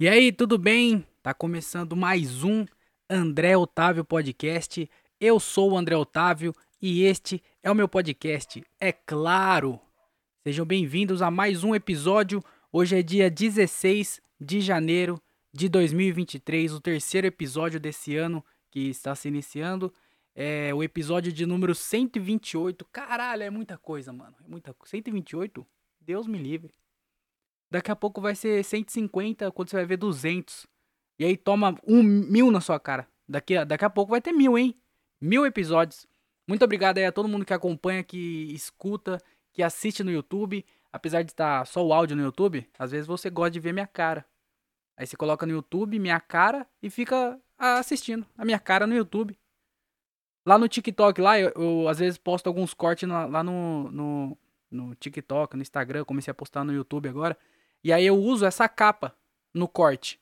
E aí, tudo bem? Tá começando mais um André Otávio Podcast. Eu sou o André Otávio e este é o meu podcast, é claro. Sejam bem-vindos a mais um episódio. Hoje é dia 16 de janeiro de 2023, o terceiro episódio desse ano que está se iniciando. É o episódio de número 128. Caralho, é muita coisa, mano. É muita 128? Deus me livre. Daqui a pouco vai ser 150, quando você vai ver 200. E aí toma um mil na sua cara. Daqui daqui a pouco vai ter mil, hein? Mil episódios. Muito obrigado aí a todo mundo que acompanha, que escuta, que assiste no YouTube. Apesar de estar só o áudio no YouTube, às vezes você gosta de ver minha cara. Aí você coloca no YouTube minha cara e fica assistindo a minha cara no YouTube. Lá no TikTok, lá eu, eu às vezes posto alguns cortes lá no, no, no TikTok, no Instagram. Comecei a postar no YouTube agora. E aí eu uso essa capa no corte.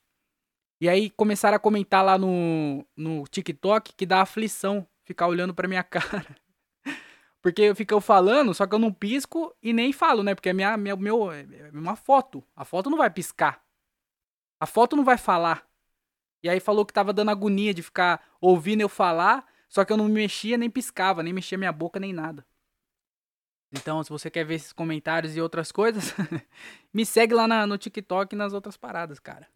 E aí começaram a comentar lá no, no TikTok que dá aflição ficar olhando pra minha cara. Porque eu fico falando, só que eu não pisco e nem falo, né? Porque é minha, minha, meu, é uma foto. A foto não vai piscar. A foto não vai falar. E aí falou que tava dando agonia de ficar ouvindo eu falar só que eu não me mexia nem piscava, nem mexia minha boca nem nada. Então, se você quer ver esses comentários e outras coisas, me segue lá na, no TikTok e nas outras paradas, cara.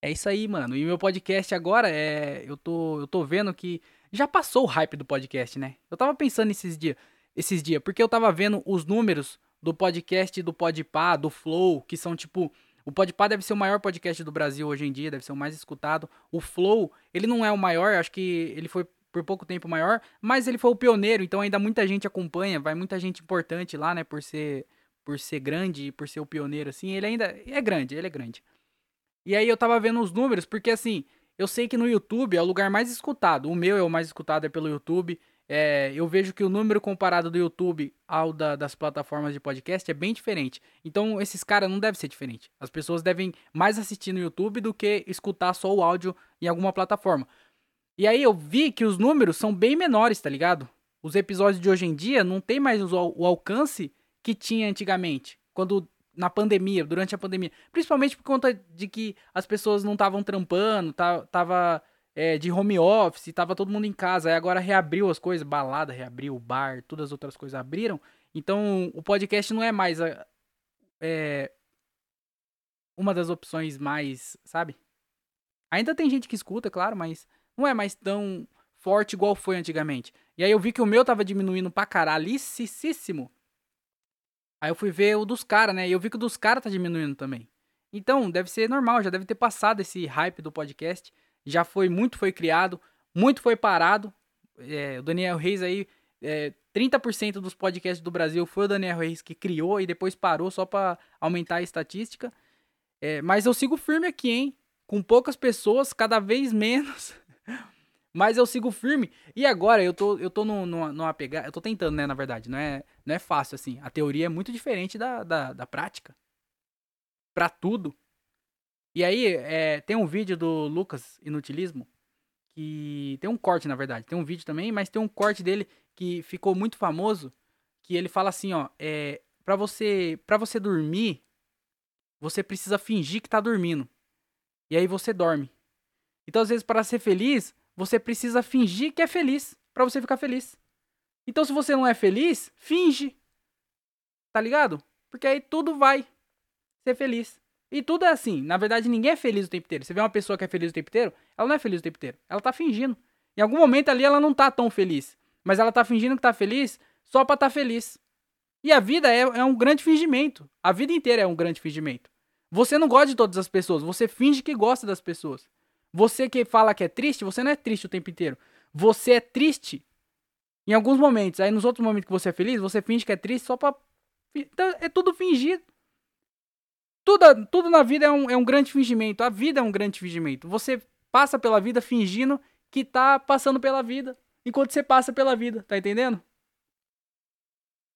É isso aí, mano. E meu podcast agora é. Eu tô, eu tô vendo que. Já passou o hype do podcast, né? Eu tava pensando esses dias. Esses dias, porque eu tava vendo os números do podcast do Podpah, do Flow, que são tipo. O Podpah deve ser o maior podcast do Brasil hoje em dia, deve ser o mais escutado. O Flow, ele não é o maior, acho que ele foi por pouco tempo maior, mas ele foi o pioneiro, então ainda muita gente acompanha, vai muita gente importante lá, né, por ser por ser grande e por ser o pioneiro assim, ele ainda é grande, ele é grande. E aí eu tava vendo os números, porque assim, eu sei que no YouTube é o lugar mais escutado, o meu é o mais escutado é pelo YouTube. É, eu vejo que o número comparado do YouTube ao da, das plataformas de podcast é bem diferente. Então, esses caras não devem ser diferente. As pessoas devem mais assistir no YouTube do que escutar só o áudio em alguma plataforma. E aí eu vi que os números são bem menores, tá ligado? Os episódios de hoje em dia não tem mais o, alcance que tinha antigamente, quando na pandemia, durante a pandemia, principalmente por conta de que as pessoas não estavam trampando, tava é, de home office, tava todo mundo em casa, aí agora reabriu as coisas, balada reabriu, bar, todas as outras coisas abriram, então o podcast não é mais a, é, uma das opções mais, sabe? Ainda tem gente que escuta, claro, mas não é mais tão forte igual foi antigamente. E aí eu vi que o meu tava diminuindo pra caralhicíssimo. Aí eu fui ver o dos caras, né? E eu vi que o dos caras tá diminuindo também. Então, deve ser normal, já deve ter passado esse hype do podcast. Já foi, muito foi criado, muito foi parado. É, o Daniel Reis aí, é, 30% dos podcasts do Brasil foi o Daniel Reis que criou e depois parou só para aumentar a estatística. É, mas eu sigo firme aqui, hein? Com poucas pessoas, cada vez menos. Mas eu sigo firme. E agora eu tô, eu tô no, no, numa pegada. Eu tô tentando, né, na verdade. Não é, não é fácil, assim. A teoria é muito diferente da, da, da prática. Pra tudo. E aí, é, tem um vídeo do Lucas Inutilismo. Que. Tem um corte, na verdade. Tem um vídeo também, mas tem um corte dele que ficou muito famoso. Que ele fala assim, ó. É, pra você. para você dormir, você precisa fingir que tá dormindo. E aí você dorme. Então, às vezes, para ser feliz, você precisa fingir que é feliz para você ficar feliz. Então, se você não é feliz, finge. Tá ligado? Porque aí tudo vai ser feliz. E tudo é assim. Na verdade, ninguém é feliz o tempo inteiro. Você vê uma pessoa que é feliz o tempo inteiro, ela não é feliz o tempo inteiro. Ela tá fingindo. Em algum momento ali ela não tá tão feliz. Mas ela tá fingindo que tá feliz só pra tá feliz. E a vida é, é um grande fingimento. A vida inteira é um grande fingimento. Você não gosta de todas as pessoas, você finge que gosta das pessoas. Você que fala que é triste, você não é triste o tempo inteiro. Você é triste em alguns momentos. Aí nos outros momentos que você é feliz, você finge que é triste só pra. Então, é tudo fingido. Tudo, tudo na vida é um, é um grande fingimento. A vida é um grande fingimento. Você passa pela vida fingindo que tá passando pela vida. Enquanto você passa pela vida, tá entendendo?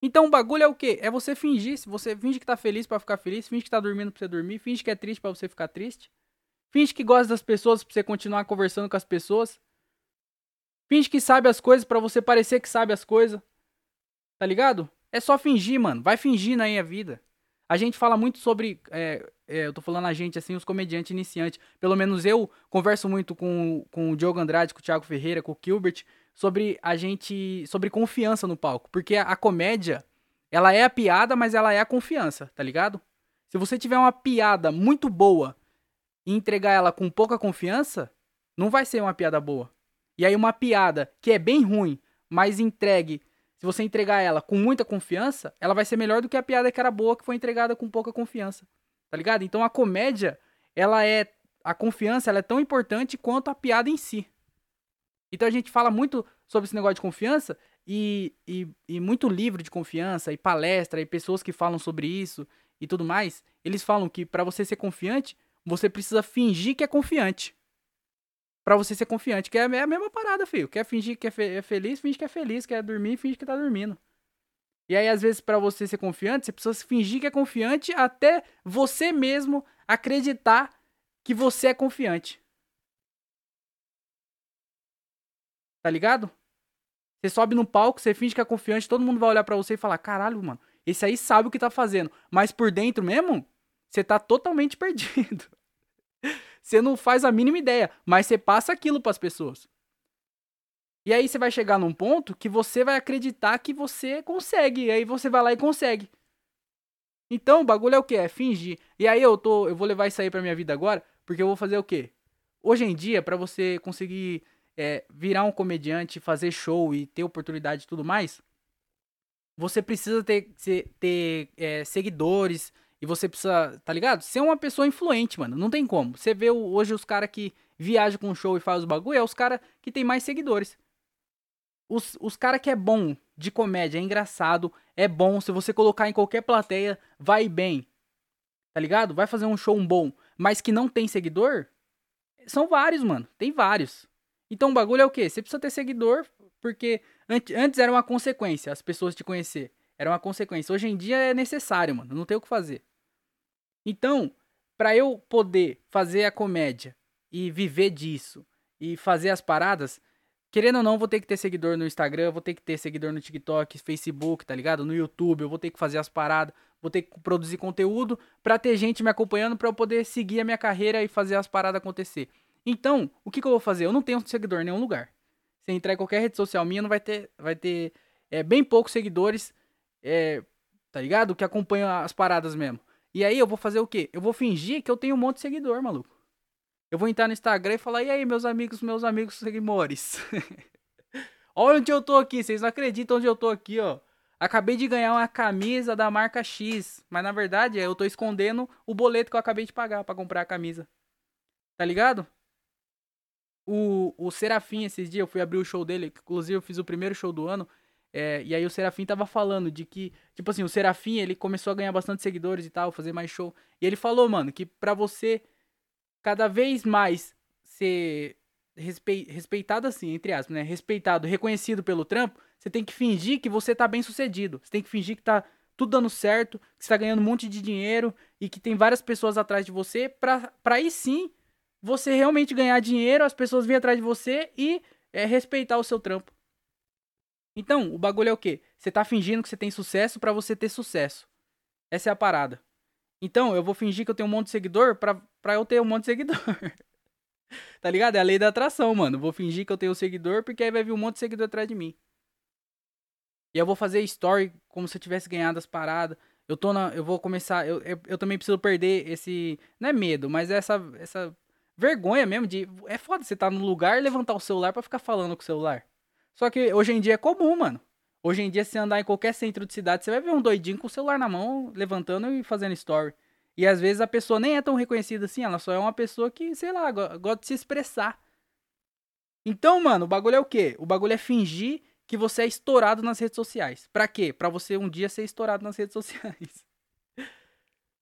Então o bagulho é o quê? É você fingir. Se você finge que tá feliz para ficar feliz, finge que tá dormindo pra você dormir, finge que é triste para você ficar triste. Finge que gosta das pessoas pra você continuar conversando com as pessoas. Finge que sabe as coisas para você parecer que sabe as coisas. Tá ligado? É só fingir, mano. Vai fingindo aí a vida. A gente fala muito sobre. É, é, eu tô falando a gente, assim, os comediantes iniciantes. Pelo menos eu converso muito com, com o Diogo Andrade, com o Thiago Ferreira, com o Gilbert, sobre a gente. sobre confiança no palco. Porque a, a comédia, ela é a piada, mas ela é a confiança, tá ligado? Se você tiver uma piada muito boa e entregar ela com pouca confiança, não vai ser uma piada boa. E aí uma piada que é bem ruim, mas entregue, se você entregar ela com muita confiança, ela vai ser melhor do que a piada que era boa que foi entregada com pouca confiança. Tá ligado? Então a comédia, ela é a confiança, ela é tão importante quanto a piada em si. Então a gente fala muito sobre esse negócio de confiança e, e, e muito livro de confiança e palestra e pessoas que falam sobre isso e tudo mais, eles falam que para você ser confiante, você precisa fingir que é confiante para você ser confiante. Que é a mesma parada, filho. Quer fingir que é, fe é, feliz, finge que é feliz. Quer dormir, finge que tá dormindo. E aí, às vezes, para você ser confiante, você precisa fingir que é confiante até você mesmo acreditar que você é confiante. Tá ligado? Você sobe no palco, você finge que é confiante, todo mundo vai olhar para você e falar: caralho, mano, esse aí sabe o que tá fazendo. Mas por dentro mesmo, você tá totalmente perdido. Você não faz a mínima ideia, mas você passa aquilo para as pessoas. E aí você vai chegar num ponto que você vai acreditar que você consegue, e aí você vai lá e consegue. Então, o bagulho é o que? É fingir. E aí eu tô, eu vou levar isso aí pra minha vida agora, porque eu vou fazer o quê? Hoje em dia, para você conseguir é, virar um comediante, fazer show e ter oportunidade e tudo mais, você precisa ter, ter, ter é, seguidores, e você precisa, tá ligado? Ser uma pessoa influente, mano. Não tem como. Você vê hoje os caras que viajam com show e faz os bagulho, é os caras que tem mais seguidores. Os, os caras que é bom de comédia, é engraçado, é bom. Se você colocar em qualquer plateia, vai bem. Tá ligado? Vai fazer um show bom. Mas que não tem seguidor, são vários, mano. Tem vários. Então o bagulho é o quê? Você precisa ter seguidor, porque antes era uma consequência as pessoas te conhecer. Era uma consequência. Hoje em dia é necessário, mano. Não tem o que fazer. Então, para eu poder fazer a comédia e viver disso e fazer as paradas, querendo ou não, vou ter que ter seguidor no Instagram, vou ter que ter seguidor no TikTok, Facebook, tá ligado? No YouTube, eu vou ter que fazer as paradas, vou ter que produzir conteúdo para ter gente me acompanhando para eu poder seguir a minha carreira e fazer as paradas acontecer. Então, o que, que eu vou fazer? Eu não tenho seguidor em nenhum lugar. Se entrar em qualquer rede social minha, não vai ter, vai ter é, bem poucos seguidores é, tá ligado? Que acompanha as paradas mesmo. E aí eu vou fazer o quê? Eu vou fingir que eu tenho um monte de seguidor, maluco. Eu vou entrar no Instagram e falar, e aí, meus amigos, meus amigos seguidores. Olha onde eu tô aqui, vocês não acreditam onde eu tô aqui, ó. Acabei de ganhar uma camisa da marca X, mas na verdade eu tô escondendo o boleto que eu acabei de pagar para comprar a camisa. Tá ligado? O, o Serafim, esses dias, eu fui abrir o show dele, inclusive eu fiz o primeiro show do ano. É, e aí o Serafim tava falando de que, tipo assim, o Serafim, ele começou a ganhar bastante seguidores e tal, fazer mais show. E ele falou, mano, que pra você cada vez mais ser respe... respeitado assim, entre aspas, né? Respeitado, reconhecido pelo trampo, você tem que fingir que você tá bem sucedido. Você tem que fingir que tá tudo dando certo, que você tá ganhando um monte de dinheiro e que tem várias pessoas atrás de você, pra, pra aí sim você realmente ganhar dinheiro, as pessoas virem atrás de você e é, respeitar o seu trampo. Então, o bagulho é o quê? Você tá fingindo que você tem sucesso para você ter sucesso. Essa é a parada. Então, eu vou fingir que eu tenho um monte de seguidor pra, pra eu ter um monte de seguidor. tá ligado? É a lei da atração, mano. Vou fingir que eu tenho um seguidor porque aí vai vir um monte de seguidor atrás de mim. E eu vou fazer story como se eu tivesse ganhado as paradas. Eu tô na. Eu vou começar. Eu, eu, eu também preciso perder esse. Não é medo, mas essa, essa vergonha mesmo de. É foda você tá no lugar e levantar o celular para ficar falando com o celular. Só que hoje em dia é comum, mano. Hoje em dia, se andar em qualquer centro de cidade, você vai ver um doidinho com o celular na mão, levantando e fazendo story. E às vezes a pessoa nem é tão reconhecida assim, ela só é uma pessoa que, sei lá, gosta de se expressar. Então, mano, o bagulho é o quê? O bagulho é fingir que você é estourado nas redes sociais. Pra quê? Pra você um dia ser estourado nas redes sociais.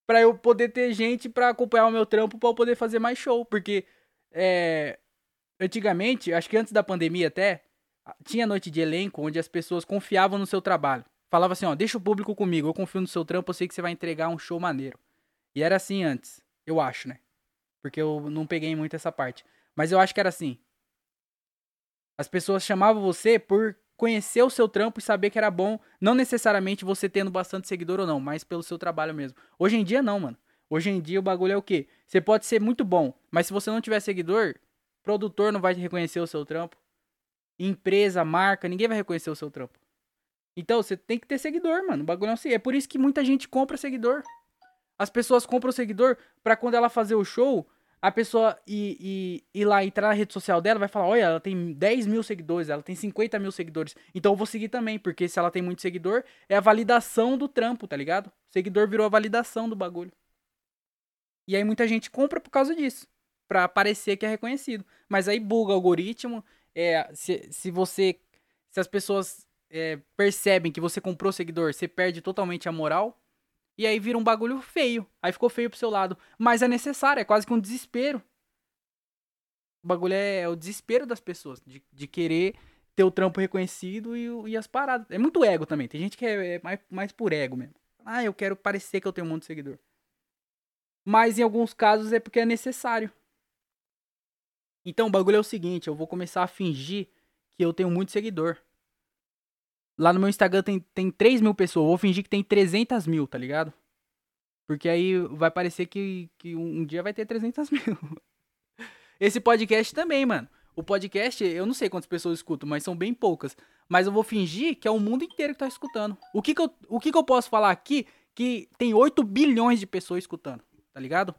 pra eu poder ter gente pra acompanhar o meu trampo pra eu poder fazer mais show. Porque, é... Antigamente, acho que antes da pandemia até, tinha noite de elenco onde as pessoas confiavam no seu trabalho. Falava assim, ó, deixa o público comigo, eu confio no seu trampo, eu sei que você vai entregar um show maneiro. E era assim antes, eu acho, né? Porque eu não peguei muito essa parte. Mas eu acho que era assim. As pessoas chamavam você por conhecer o seu trampo e saber que era bom, não necessariamente você tendo bastante seguidor ou não, mas pelo seu trabalho mesmo. Hoje em dia não, mano. Hoje em dia o bagulho é o quê? Você pode ser muito bom, mas se você não tiver seguidor, produtor não vai reconhecer o seu trampo. Empresa, marca, ninguém vai reconhecer o seu trampo. Então você tem que ter seguidor, mano. O bagulho é assim. É por isso que muita gente compra seguidor. As pessoas compram seguidor pra quando ela fazer o show, a pessoa ir, ir, ir lá entrar na rede social dela, vai falar: olha, ela tem 10 mil seguidores, ela tem 50 mil seguidores. Então eu vou seguir também, porque se ela tem muito seguidor, é a validação do trampo, tá ligado? O seguidor virou a validação do bagulho. E aí muita gente compra por causa disso. Pra parecer que é reconhecido. Mas aí buga o algoritmo. É, se, se você. Se as pessoas é, percebem que você comprou seguidor, você perde totalmente a moral. E aí vira um bagulho feio. Aí ficou feio pro seu lado. Mas é necessário, é quase que um desespero. O bagulho é, é o desespero das pessoas. De, de querer ter o trampo reconhecido e, e as paradas. É muito ego também. Tem gente que é, é mais, mais por ego mesmo. Ah, eu quero parecer que eu tenho um monte de seguidor. Mas em alguns casos é porque é necessário. Então o bagulho é o seguinte: eu vou começar a fingir que eu tenho muito seguidor. Lá no meu Instagram tem, tem 3 mil pessoas. Eu vou fingir que tem 300 mil, tá ligado? Porque aí vai parecer que, que um dia vai ter 300 mil. Esse podcast também, mano. O podcast, eu não sei quantas pessoas escutam, mas são bem poucas. Mas eu vou fingir que é o mundo inteiro que tá escutando. O que que eu, o que que eu posso falar aqui que tem 8 bilhões de pessoas escutando, tá ligado?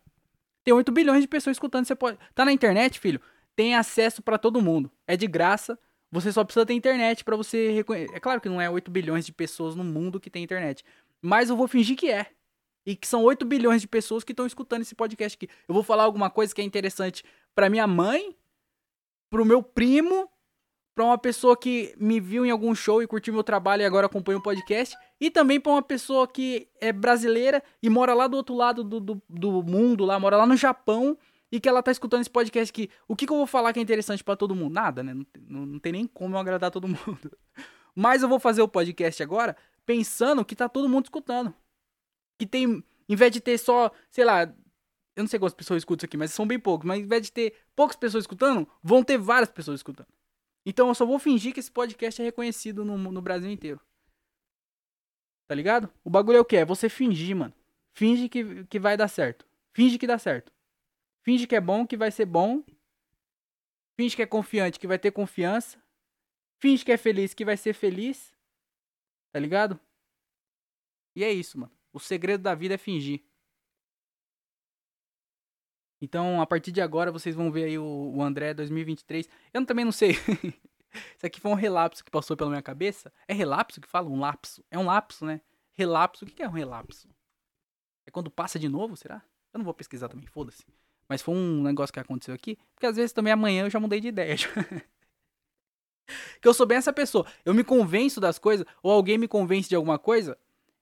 Tem 8 bilhões de pessoas escutando. Você pode. Tá na internet, filho? Tem acesso para todo mundo. É de graça. Você só precisa ter internet para você reconhecer. É claro que não é 8 bilhões de pessoas no mundo que tem internet. Mas eu vou fingir que é. E que são 8 bilhões de pessoas que estão escutando esse podcast aqui. Eu vou falar alguma coisa que é interessante para minha mãe, pro meu primo, para uma pessoa que me viu em algum show e curtiu meu trabalho e agora acompanha o podcast, e também para uma pessoa que é brasileira e mora lá do outro lado do, do, do mundo, lá mora lá no Japão e que ela tá escutando esse podcast aqui, o que, que eu vou falar que é interessante para todo mundo? Nada, né? Não, não, tem nem como eu agradar todo mundo. Mas eu vou fazer o podcast agora pensando que tá todo mundo escutando. Que tem, em vez de ter só, sei lá, eu não sei quantas pessoas escutam isso aqui, mas são bem poucos. Mas em vez de ter poucas pessoas escutando, vão ter várias pessoas escutando. Então eu só vou fingir que esse podcast é reconhecido no, no Brasil inteiro. Tá ligado? O bagulho é o que? É você fingir, mano. Finge que, que vai dar certo. Finge que dá certo. Finge que é bom, que vai ser bom. Finge que é confiante, que vai ter confiança. Finge que é feliz, que vai ser feliz. Tá ligado? E é isso, mano. O segredo da vida é fingir. Então, a partir de agora, vocês vão ver aí o, André 2023. Eu também não sei. Isso aqui foi um relapso que passou pela minha cabeça. É relapso que fala? Um lapso? É um lapso, né? Relapso. O que é um relapso? É quando passa de novo, será? Eu não vou pesquisar também, foda-se. Mas foi um negócio que aconteceu aqui. Porque às vezes também amanhã eu já mudei de ideia. que eu sou bem essa pessoa. Eu me convenço das coisas, ou alguém me convence de alguma coisa.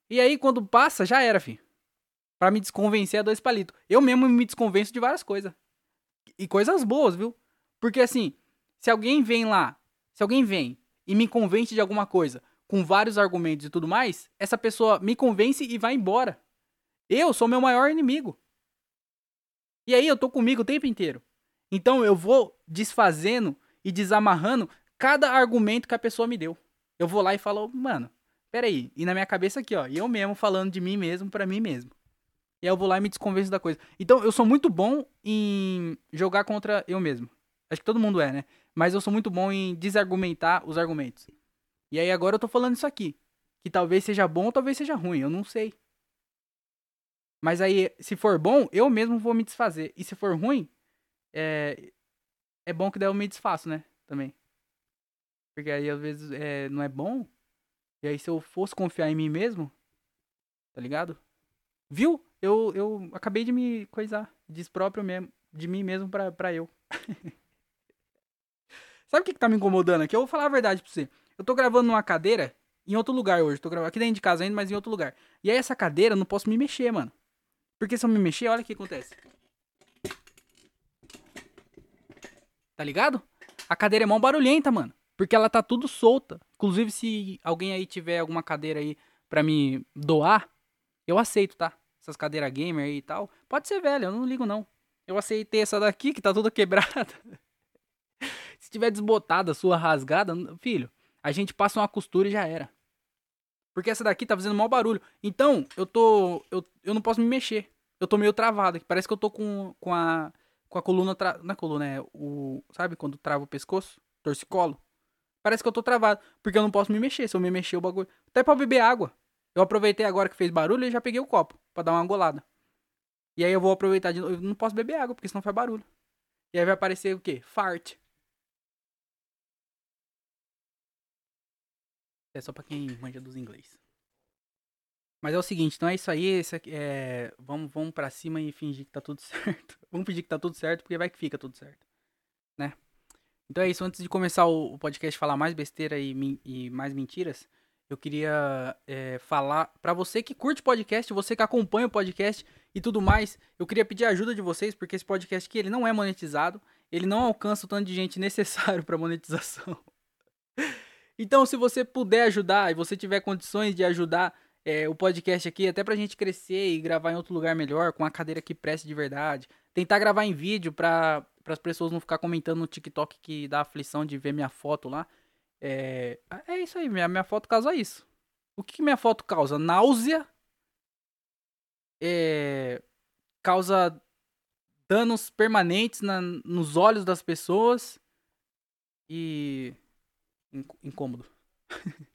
E aí quando passa, já era, filho. Pra me desconvencer é dois palitos. Eu mesmo me desconvenço de várias coisas. E coisas boas, viu? Porque assim, se alguém vem lá, se alguém vem e me convence de alguma coisa, com vários argumentos e tudo mais, essa pessoa me convence e vai embora. Eu sou meu maior inimigo. E aí eu tô comigo o tempo inteiro. Então eu vou desfazendo e desamarrando cada argumento que a pessoa me deu. Eu vou lá e falo, mano, peraí. E na minha cabeça aqui, ó, eu mesmo falando de mim mesmo para mim mesmo. E aí eu vou lá e me desconvenço da coisa. Então eu sou muito bom em jogar contra eu mesmo. Acho que todo mundo é, né? Mas eu sou muito bom em desargumentar os argumentos. E aí agora eu tô falando isso aqui. Que talvez seja bom ou talvez seja ruim, eu não sei. Mas aí, se for bom, eu mesmo vou me desfazer. E se for ruim, é, é bom que daí eu me desfaço, né? Também. Porque aí às vezes é, não é bom. E aí se eu fosse confiar em mim mesmo, tá ligado? Viu? Eu, eu acabei de me coisar. Despróprio mesmo, de mim mesmo pra, pra eu. Sabe o que, que tá me incomodando aqui? Eu vou falar a verdade pra você. Eu tô gravando numa cadeira em outro lugar hoje. Tô gravando aqui dentro de casa ainda, mas em outro lugar. E aí essa cadeira eu não posso me mexer, mano. Porque se eu me mexer, olha o que acontece. Tá ligado? A cadeira é mó barulhenta, mano. Porque ela tá tudo solta. Inclusive, se alguém aí tiver alguma cadeira aí pra me doar, eu aceito, tá? Essas cadeiras gamer aí e tal. Pode ser velha, eu não ligo não. Eu aceitei essa daqui que tá toda quebrada. se tiver desbotada, sua rasgada, filho, a gente passa uma costura e já era. Porque essa daqui tá fazendo mau barulho. Então, eu tô. Eu, eu não posso me mexer. Eu tô meio travado aqui. Parece que eu tô com, com a. Com a coluna. Tra... Não é coluna, é o. Sabe quando trava o pescoço? Torcicolo. Parece que eu tô travado. Porque eu não posso me mexer. Se eu me mexer, o bagulho. Até pra beber água. Eu aproveitei agora que fez barulho e já peguei o copo. Pra dar uma golada. E aí eu vou aproveitar de novo. Eu não posso beber água, porque senão faz barulho. E aí vai aparecer o quê? Fart. É só pra quem manja dos inglês. Mas é o seguinte, então é isso aí. Aqui, é, vamos, vamos pra cima e fingir que tá tudo certo. vamos fingir que tá tudo certo, porque vai que fica tudo certo. Né? Então é isso. Antes de começar o, o podcast falar mais besteira e, e mais mentiras, eu queria é, falar para você que curte podcast, você que acompanha o podcast e tudo mais, eu queria pedir a ajuda de vocês, porque esse podcast aqui ele não é monetizado, ele não alcança o tanto de gente necessário para monetização. então, se você puder ajudar e você tiver condições de ajudar é, o podcast aqui, até pra gente crescer e gravar em outro lugar melhor, com a cadeira que preste de verdade. Tentar gravar em vídeo pra, as pessoas não ficar comentando no TikTok que dá aflição de ver minha foto lá. É, é isso aí, minha, minha foto causa isso. O que, que minha foto causa? Náusea. É, causa danos permanentes na, nos olhos das pessoas. E. incômodo.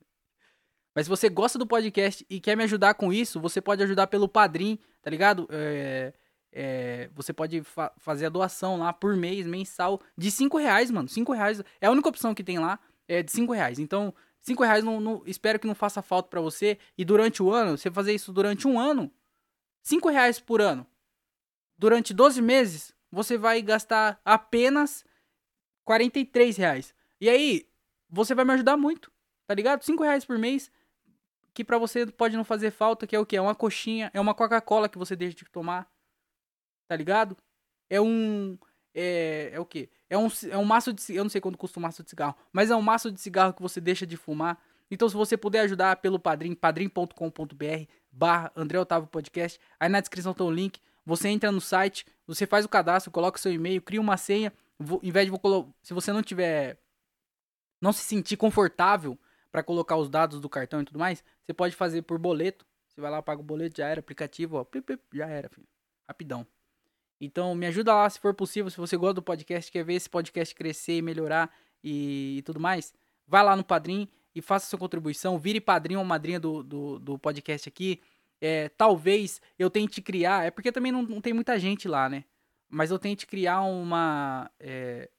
Mas se você gosta do podcast e quer me ajudar com isso, você pode ajudar pelo Padrim, tá ligado? É, é, você pode fa fazer a doação lá por mês, mensal, de 5 reais, mano. 5 reais é a única opção que tem lá, é de 5 reais. Então, 5 reais não, não, espero que não faça falta para você. E durante o ano, você fazer isso durante um ano, 5 reais por ano. Durante 12 meses, você vai gastar apenas 43 reais. E aí, você vai me ajudar muito, tá ligado? 5 reais por mês que para você pode não fazer falta, que é o que? É uma coxinha, é uma Coca-Cola que você deixa de tomar. Tá ligado? É um. É, é o que? É um, é um maço de Eu não sei quanto custa um maço de cigarro, mas é um maço de cigarro que você deixa de fumar. Então, se você puder ajudar pelo padrim, padrim.com.br barra André Otávio Podcast, aí na descrição tem o link. Você entra no site, você faz o cadastro, coloca seu e-mail, cria uma senha. Vou, em vez de vou se você não tiver. Não se sentir confortável para colocar os dados do cartão e tudo mais, você pode fazer por boleto. Você vai lá, paga o boleto, já era, aplicativo, ó, já era, filho. Rapidão. Então, me ajuda lá se for possível, se você gosta do podcast, quer ver esse podcast crescer e melhorar e, e tudo mais, vai lá no Padrim e faça sua contribuição, vire padrinho ou madrinha do, do, do podcast aqui. É, talvez eu tente criar, é porque também não, não tem muita gente lá, né? Mas eu tente criar uma. É,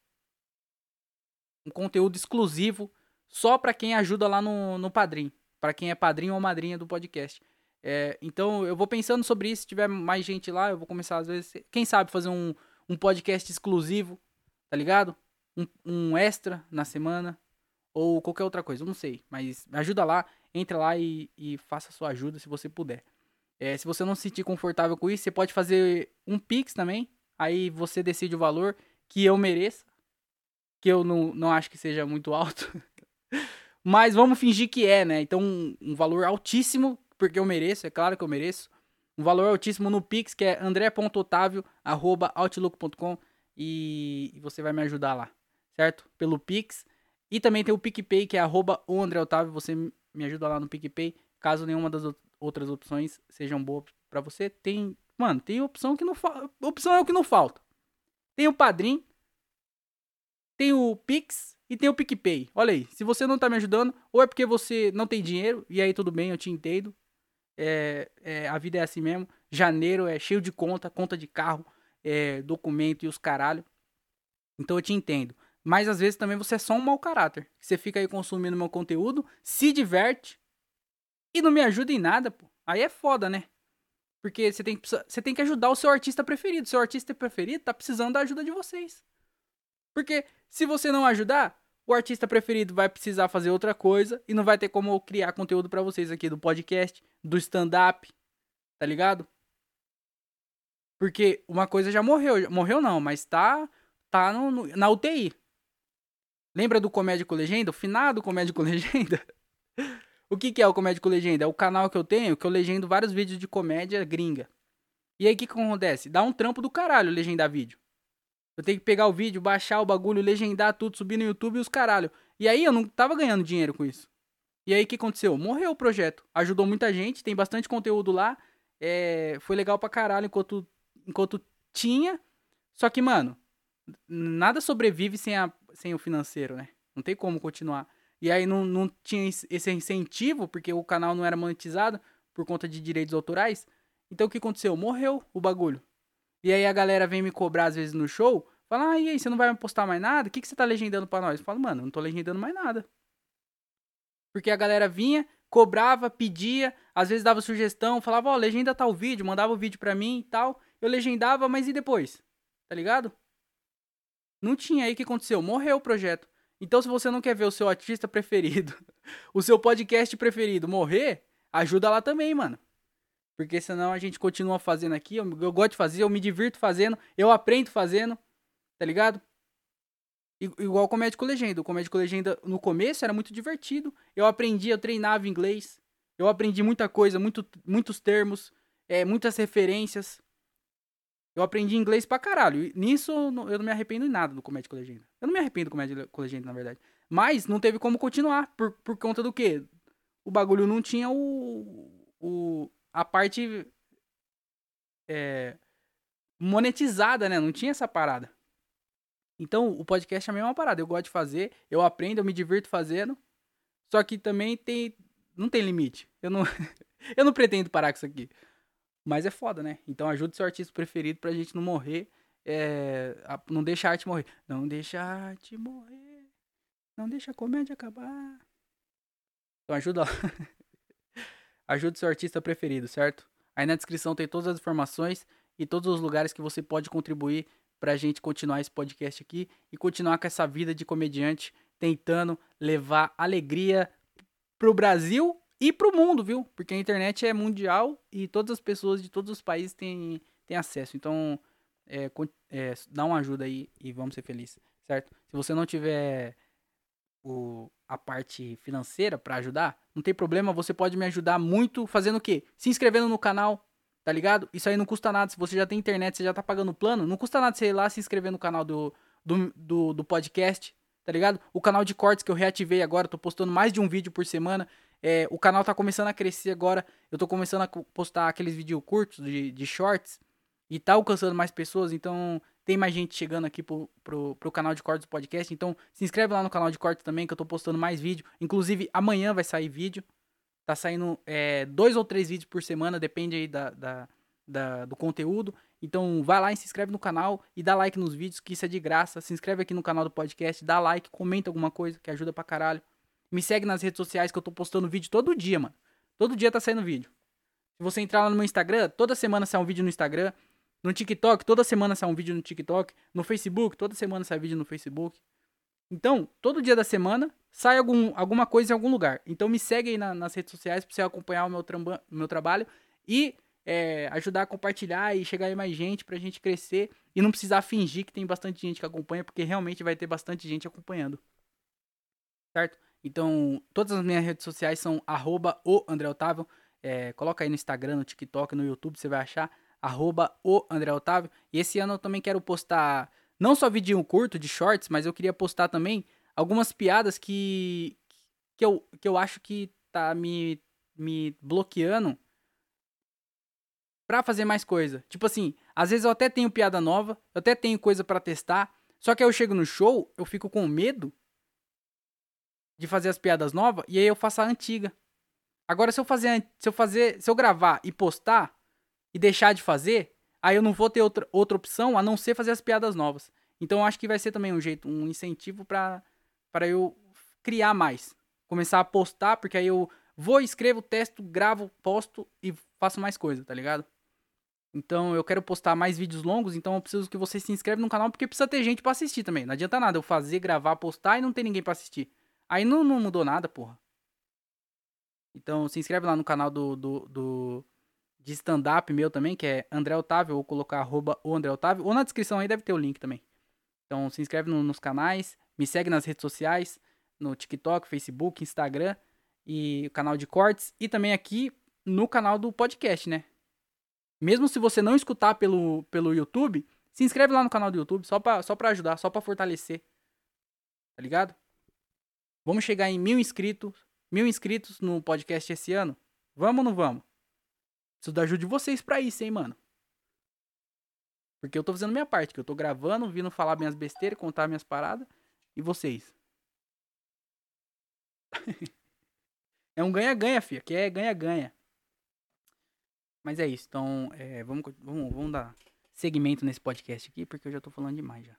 um conteúdo exclusivo só para quem ajuda lá no, no Padrim. para quem é padrinho ou madrinha do podcast. É, então eu vou pensando sobre isso. Se tiver mais gente lá, eu vou começar às vezes. Quem sabe fazer um, um podcast exclusivo, tá ligado? Um, um extra na semana. Ou qualquer outra coisa, eu não sei. Mas ajuda lá, entra lá e, e faça sua ajuda se você puder. É, se você não se sentir confortável com isso, você pode fazer um Pix também. Aí você decide o valor que eu mereça. Que eu não, não acho que seja muito alto. Mas vamos fingir que é, né? Então, um, valor altíssimo, porque eu mereço, é claro que eu mereço. Um valor altíssimo no Pix, que é andré.otavio.outlook.com e você vai me ajudar lá, certo? Pelo Pix. E também tem o PicPay, que é arroba o André Otávio. Você me ajuda lá no PicPay. Caso nenhuma das outras opções sejam boas para você, tem. Mano, tem opção que não falta. Opção é o que não falta. Tem o Padrim. Tem o Pix e tem o PicPay. Olha aí, se você não tá me ajudando, ou é porque você não tem dinheiro, e aí tudo bem, eu te entendo. É, é, a vida é assim mesmo. Janeiro é cheio de conta, conta de carro, é, documento e os caralho. Então eu te entendo. Mas às vezes também você é só um mau caráter. Você fica aí consumindo meu conteúdo, se diverte e não me ajuda em nada, pô. Aí é foda, né? Porque você tem, você tem que ajudar o seu artista preferido. Seu artista preferido tá precisando da ajuda de vocês. Porque se você não ajudar, o artista preferido vai precisar fazer outra coisa e não vai ter como criar conteúdo para vocês aqui do podcast, do stand-up, tá ligado? Porque uma coisa já morreu, morreu não, mas tá, tá no, no, na UTI. Lembra do Comédia com Legenda? O finado Comédia com Legenda? o que, que é o Comédia com Legenda? É o canal que eu tenho, que eu legendo vários vídeos de comédia gringa. E aí o que, que acontece? Dá um trampo do caralho legendar vídeo. Eu tenho que pegar o vídeo, baixar o bagulho, legendar tudo, subir no YouTube e os caralho. E aí eu não tava ganhando dinheiro com isso. E aí o que aconteceu? Morreu o projeto. Ajudou muita gente, tem bastante conteúdo lá. é, foi legal pra caralho enquanto, enquanto tinha. Só que, mano, nada sobrevive sem, a, sem o financeiro, né? Não tem como continuar. E aí não, não tinha esse incentivo, porque o canal não era monetizado por conta de direitos autorais. Então o que aconteceu? Morreu o bagulho. E aí a galera vem me cobrar às vezes no show, fala, ah, e aí, você não vai me postar mais nada? O que, que você tá legendando pra nós? Eu falo, mano, não tô legendando mais nada. Porque a galera vinha, cobrava, pedia, às vezes dava sugestão, falava, ó, oh, legenda tal vídeo, mandava o vídeo pra mim e tal. Eu legendava, mas e depois? Tá ligado? Não tinha aí o que aconteceu, morreu o projeto. Então, se você não quer ver o seu artista preferido, o seu podcast preferido morrer, ajuda lá também, mano. Porque senão a gente continua fazendo aqui. Eu, eu gosto de fazer, eu me divirto fazendo, eu aprendo fazendo, tá ligado? Igual o Comédia com Legenda. O Comédia com Legenda no começo era muito divertido. Eu aprendia, eu treinava inglês. Eu aprendi muita coisa, muito, muitos termos, é, muitas referências. Eu aprendi inglês pra caralho. E nisso eu não me arrependo em nada do Comédia com Legenda. Eu não me arrependo do Comédia com Legenda, na verdade. Mas não teve como continuar. Por, por conta do quê? O bagulho não tinha o, o, a parte é, monetizada, né? Não tinha essa parada. Então, o podcast é a mesma parada. Eu gosto de fazer, eu aprendo, eu me divirto fazendo. Só que também tem. Não tem limite. Eu não, eu não pretendo parar com isso aqui. Mas é foda, né? Então ajude seu artista preferido pra gente não morrer. É, não deixa a arte morrer. Não deixa a arte morrer. Não deixa a comédia acabar. Então ajuda. ajude seu artista preferido, certo? Aí na descrição tem todas as informações e todos os lugares que você pode contribuir pra gente continuar esse podcast aqui e continuar com essa vida de comediante, tentando levar alegria pro Brasil e pro mundo, viu? Porque a internet é mundial e todas as pessoas de todos os países têm, têm acesso. Então, é, é, dá uma ajuda aí e vamos ser felizes, certo? Se você não tiver o, a parte financeira para ajudar, não tem problema, você pode me ajudar muito fazendo o quê? Se inscrevendo no canal, tá ligado? Isso aí não custa nada. Se você já tem internet, você já tá pagando plano, não custa nada você ir lá se inscrever no canal do, do, do, do podcast, tá ligado? O canal de cortes que eu reativei agora, tô postando mais de um vídeo por semana. É, o canal tá começando a crescer agora. Eu tô começando a postar aqueles vídeos curtos de, de shorts. E tá alcançando mais pessoas, então tem mais gente chegando aqui pro, pro, pro canal de cortes do podcast. Então se inscreve lá no canal de cortes também, que eu tô postando mais vídeo. Inclusive, amanhã vai sair vídeo. Tá saindo é, dois ou três vídeos por semana, depende aí da, da, da, do conteúdo. Então vai lá e se inscreve no canal e dá like nos vídeos, que isso é de graça. Se inscreve aqui no canal do podcast, dá like, comenta alguma coisa, que ajuda pra caralho. Me segue nas redes sociais que eu tô postando vídeo todo dia, mano. Todo dia tá saindo vídeo. Se você entrar lá no meu Instagram, toda semana sai um vídeo no Instagram. No TikTok, toda semana sai um vídeo no TikTok. No Facebook, toda semana sai vídeo no Facebook. Então, todo dia da semana sai algum, alguma coisa em algum lugar. Então me segue aí na, nas redes sociais pra você acompanhar o meu, tramba, meu trabalho e é, ajudar a compartilhar e chegar aí mais gente pra gente crescer e não precisar fingir que tem bastante gente que acompanha, porque realmente vai ter bastante gente acompanhando. Certo? Então, todas as minhas redes sociais são arroba o André Otávio. É, coloca aí no Instagram, no TikTok, no YouTube, você vai achar arroba o André Otávio. E esse ano eu também quero postar não só vídeo curto de shorts, mas eu queria postar também algumas piadas que, que, eu, que eu acho que tá me, me bloqueando pra fazer mais coisa. Tipo assim, às vezes eu até tenho piada nova, eu até tenho coisa para testar, só que aí eu chego no show, eu fico com medo de fazer as piadas novas e aí eu faço a antiga. Agora se eu fazer se eu fazer, se eu gravar e postar e deixar de fazer, aí eu não vou ter outra, outra opção a não ser fazer as piadas novas. Então eu acho que vai ser também um jeito, um incentivo para eu criar mais, começar a postar, porque aí eu vou, escrevo, testo, gravo, posto e faço mais coisa, tá ligado? Então eu quero postar mais vídeos longos, então eu preciso que você se inscreva no canal porque precisa ter gente para assistir também. Não adianta nada eu fazer, gravar, postar e não ter ninguém para assistir. Aí não, não mudou nada, porra. Então se inscreve lá no canal do, do, do de stand-up meu também, que é André Otávio, ou colocar arroba o André Otávio, ou na descrição aí deve ter o link também. Então se inscreve no, nos canais, me segue nas redes sociais, no TikTok, Facebook, Instagram e o canal de cortes, e também aqui no canal do podcast, né? Mesmo se você não escutar pelo, pelo YouTube, se inscreve lá no canal do YouTube, só pra, só pra ajudar, só pra fortalecer. Tá ligado? Vamos chegar em mil inscritos, mil inscritos no podcast esse ano? Vamos ou não vamos? Preciso da ajuda de vocês pra isso, hein, mano. Porque eu tô fazendo minha parte, que eu tô gravando, vindo falar minhas besteiras, contar minhas paradas. E vocês? é um ganha-ganha, filha. Que é ganha-ganha. Mas é isso. Então, é, vamos, vamos, vamos dar segmento nesse podcast aqui, porque eu já tô falando demais já.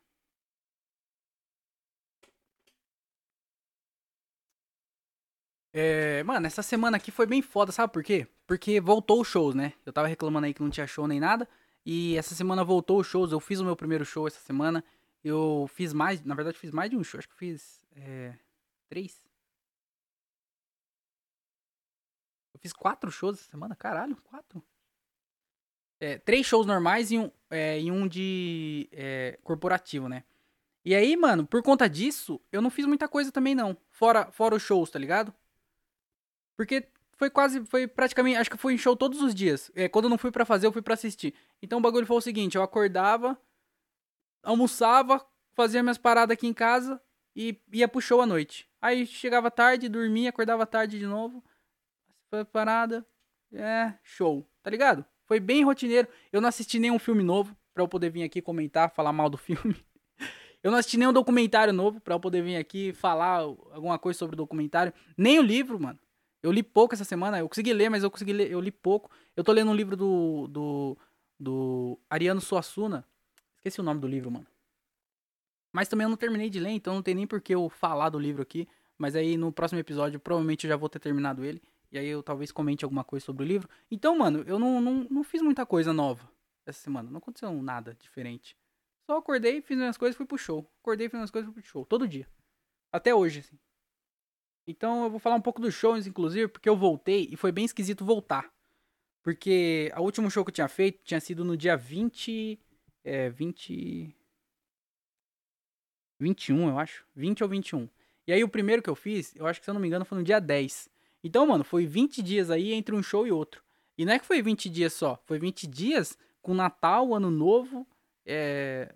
É, mano, essa semana aqui foi bem foda, sabe por quê? Porque voltou os shows, né? Eu tava reclamando aí que não tinha show nem nada. E essa semana voltou os shows. Eu fiz o meu primeiro show essa semana. Eu fiz mais, na verdade, fiz mais de um show. Acho que fiz é, três. Eu fiz quatro shows essa semana, caralho, quatro. É, três shows normais e um, é, e um de é, corporativo, né? E aí, mano, por conta disso, eu não fiz muita coisa também, não. Fora, fora os shows, tá ligado? Porque foi quase, foi praticamente, acho que foi em show todos os dias. É, quando eu não fui para fazer, eu fui para assistir. Então o bagulho foi o seguinte, eu acordava, almoçava, fazia minhas paradas aqui em casa e ia pro show à noite. Aí chegava tarde, dormia, acordava tarde de novo. Foi parada, é, show, tá ligado? Foi bem rotineiro. Eu não assisti nenhum filme novo para eu poder vir aqui comentar, falar mal do filme. Eu não assisti nenhum documentário novo para eu poder vir aqui falar alguma coisa sobre o documentário. Nem o livro, mano. Eu li pouco essa semana, eu consegui ler, mas eu consegui ler, eu li pouco. Eu tô lendo um livro do, do, do Ariano Suassuna. Esqueci o nome do livro, mano. Mas também eu não terminei de ler, então não tem nem por que eu falar do livro aqui. Mas aí no próximo episódio, provavelmente eu já vou ter terminado ele. E aí eu talvez comente alguma coisa sobre o livro. Então, mano, eu não, não, não fiz muita coisa nova essa semana. Não aconteceu nada diferente. Só acordei, fiz minhas coisas e fui pro show. Acordei, fiz minhas coisas e fui pro show. Todo dia. Até hoje, assim. Então eu vou falar um pouco dos shows, inclusive, porque eu voltei e foi bem esquisito voltar. Porque o último show que eu tinha feito tinha sido no dia 20. É, 20. 21, eu acho. 20 ou 21. E aí o primeiro que eu fiz, eu acho que se eu não me engano, foi no dia 10. Então, mano, foi 20 dias aí entre um show e outro. E não é que foi 20 dias só, foi 20 dias com Natal, Ano Novo, é...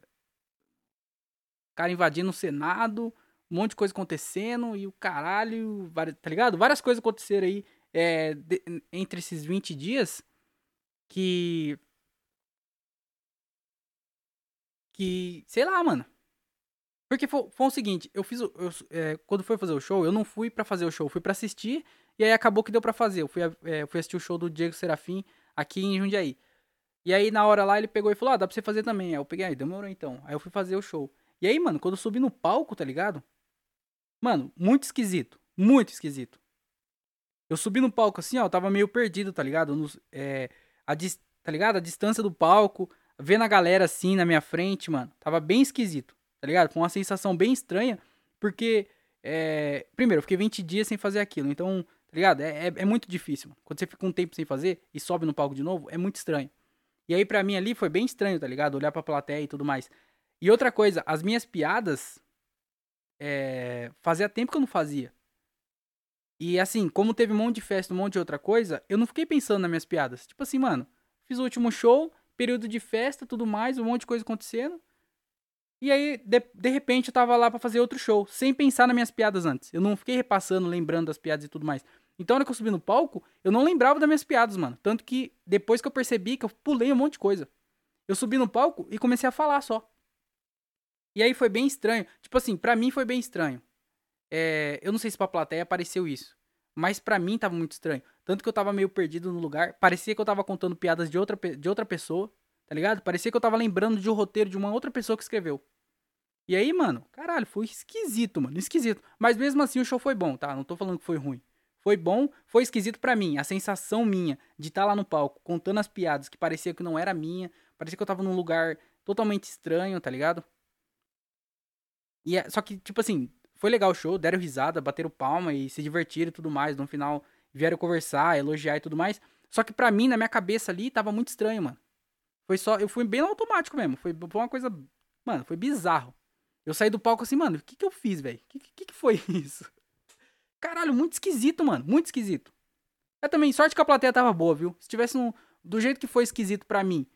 cara invadindo o Senado, um monte de coisa acontecendo e o caralho, tá ligado? Várias coisas aconteceram aí é, de, entre esses 20 dias que. Que. Sei lá, mano. Porque foi, foi o seguinte, eu fiz. Eu, é, quando foi fazer o show, eu não fui para fazer o show, fui para assistir e aí acabou que deu para fazer. Eu fui, é, fui assistir o show do Diego Serafim aqui em Jundiaí. E aí na hora lá ele pegou e falou: Ah, dá pra você fazer também. Aí eu peguei, aí demorou então. Aí eu fui fazer o show. E aí, mano, quando eu subi no palco, tá ligado? Mano, muito esquisito. Muito esquisito. Eu subi no palco assim, ó, tava meio perdido, tá ligado? Nos, é, a, tá ligado? A distância do palco, vendo a galera assim na minha frente, mano. Tava bem esquisito, tá ligado? Com uma sensação bem estranha, porque, é, primeiro, eu fiquei 20 dias sem fazer aquilo, então, tá ligado? É, é, é muito difícil, mano. Quando você fica um tempo sem fazer e sobe no palco de novo, é muito estranho. E aí, pra mim ali, foi bem estranho, tá ligado? Olhar pra plateia e tudo mais. E outra coisa, as minhas piadas, é, fazia tempo que eu não fazia. E assim, como teve um monte de festa, um monte de outra coisa, eu não fiquei pensando nas minhas piadas. Tipo assim, mano, fiz o último show, período de festa, tudo mais, um monte de coisa acontecendo. E aí, de, de repente, eu tava lá para fazer outro show, sem pensar nas minhas piadas antes. Eu não fiquei repassando, lembrando das piadas e tudo mais. Então, na hora que eu subi no palco, eu não lembrava das minhas piadas, mano. Tanto que depois que eu percebi que eu pulei um monte de coisa. Eu subi no palco e comecei a falar só. E aí foi bem estranho. Tipo assim, pra mim foi bem estranho. É, eu não sei se pra plateia apareceu isso. Mas pra mim tava muito estranho. Tanto que eu tava meio perdido no lugar. Parecia que eu tava contando piadas de outra, de outra pessoa. Tá ligado? Parecia que eu tava lembrando de um roteiro de uma outra pessoa que escreveu. E aí, mano, caralho, foi esquisito, mano. Esquisito. Mas mesmo assim o show foi bom, tá? Não tô falando que foi ruim. Foi bom, foi esquisito para mim. A sensação minha de estar tá lá no palco contando as piadas que parecia que não era minha. Parecia que eu tava num lugar totalmente estranho, tá ligado? E é, só que, tipo assim, foi legal o show, deram risada, bateram palma e se divertiram e tudo mais. No final vieram conversar, elogiar e tudo mais. Só que pra mim, na minha cabeça ali, tava muito estranho, mano. Foi só. Eu fui bem automático mesmo. Foi, foi uma coisa. Mano, foi bizarro. Eu saí do palco assim, mano, o que que eu fiz, velho? O que, que que foi isso? Caralho, muito esquisito, mano. Muito esquisito. É também, sorte que a plateia tava boa, viu? Se tivesse um, do jeito que foi esquisito para mim,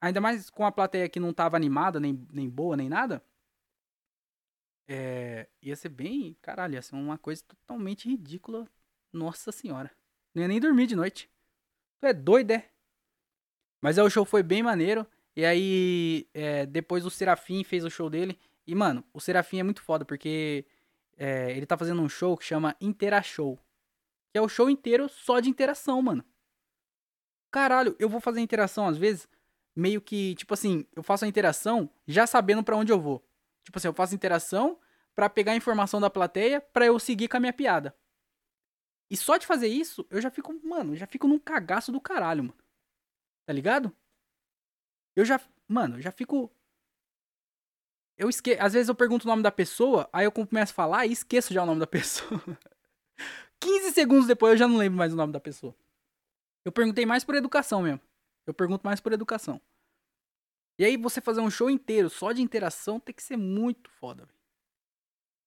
ainda mais com a plateia que não tava animada, nem, nem boa, nem nada, é, ia ser bem. Caralho, ia ser uma coisa totalmente ridícula. Nossa senhora. Não ia nem dormir de noite. Tu é doido, é? Mas aí o show foi bem maneiro. E aí, é, depois o Serafim fez o show dele. E, mano, o Serafim é muito foda, porque é, ele tá fazendo um show que chama Intera Show. Que é o show inteiro só de interação, mano. Caralho, eu vou fazer interação às vezes, meio que, tipo assim, eu faço a interação já sabendo para onde eu vou. Tipo assim, eu faço interação para pegar a informação da plateia para eu seguir com a minha piada. E só de fazer isso, eu já fico, mano, já fico num cagaço do caralho, mano. Tá ligado? Eu já, mano, eu já fico eu esque... Às vezes eu pergunto o nome da pessoa, aí eu começo a falar e esqueço já o nome da pessoa. 15 segundos depois eu já não lembro mais o nome da pessoa. Eu perguntei mais por educação mesmo. Eu pergunto mais por educação. E aí você fazer um show inteiro só de interação tem que ser muito foda, velho.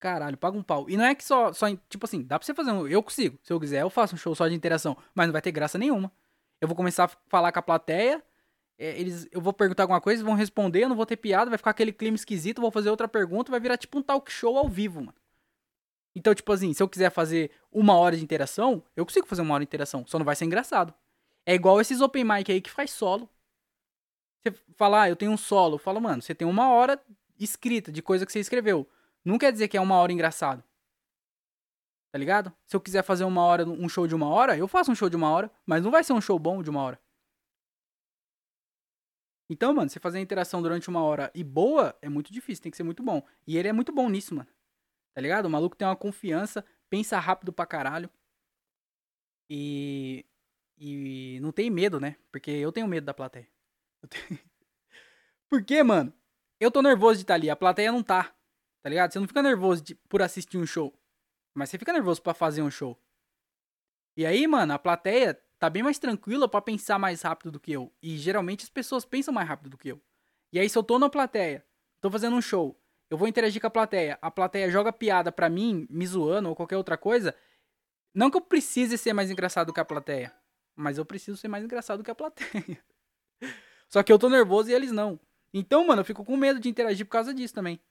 Caralho, paga um pau. E não é que só, só. Tipo assim, dá pra você fazer um. Eu consigo. Se eu quiser, eu faço um show só de interação. Mas não vai ter graça nenhuma. Eu vou começar a falar com a plateia. É, eles, eu vou perguntar alguma coisa, eles vão responder, eu não vou ter piada, vai ficar aquele clima esquisito, vou fazer outra pergunta, vai virar tipo um talk show ao vivo, mano. Então, tipo assim, se eu quiser fazer uma hora de interação, eu consigo fazer uma hora de interação, só não vai ser engraçado. É igual esses open mic aí que faz solo. Você fala, ah, eu tenho um solo. Fala, mano, você tem uma hora escrita de coisa que você escreveu. Não quer dizer que é uma hora engraçado. Tá ligado? Se eu quiser fazer uma hora, um show de uma hora, eu faço um show de uma hora, mas não vai ser um show bom de uma hora. Então, mano, você fazer a interação durante uma hora e boa é muito difícil, tem que ser muito bom. E ele é muito bom nisso, mano. Tá ligado? O maluco tem uma confiança, pensa rápido pra caralho. E. E não tem medo, né? Porque eu tenho medo da plateia. Tenho... Por quê, mano? Eu tô nervoso de estar tá ali, a plateia não tá. Tá ligado? Você não fica nervoso de... por assistir um show. Mas você fica nervoso para fazer um show. E aí, mano, a plateia tá bem mais tranquila para pensar mais rápido do que eu. E geralmente as pessoas pensam mais rápido do que eu. E aí, se eu tô na plateia, tô fazendo um show, eu vou interagir com a plateia, a plateia joga piada pra mim, me zoando ou qualquer outra coisa. Não que eu precise ser mais engraçado que a plateia, mas eu preciso ser mais engraçado que a plateia. Só que eu tô nervoso e eles não. Então, mano, eu fico com medo de interagir por causa disso também.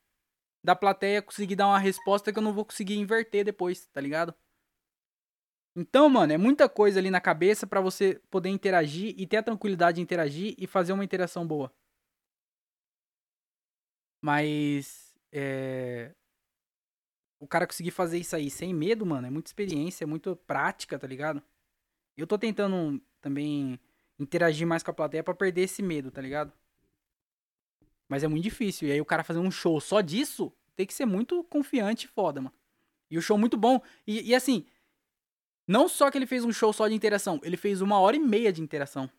Da plateia conseguir dar uma resposta que eu não vou conseguir inverter depois, tá ligado? Então, mano, é muita coisa ali na cabeça para você poder interagir e ter a tranquilidade de interagir e fazer uma interação boa. Mas é... o cara conseguir fazer isso aí sem medo, mano, é muita experiência, é muito prática, tá ligado? Eu tô tentando também interagir mais com a plateia para perder esse medo, tá ligado? Mas é muito difícil. E aí o cara fazer um show só disso, tem que ser muito confiante e foda, mano. E o show muito bom. E, e assim, não só que ele fez um show só de interação, ele fez uma hora e meia de interação.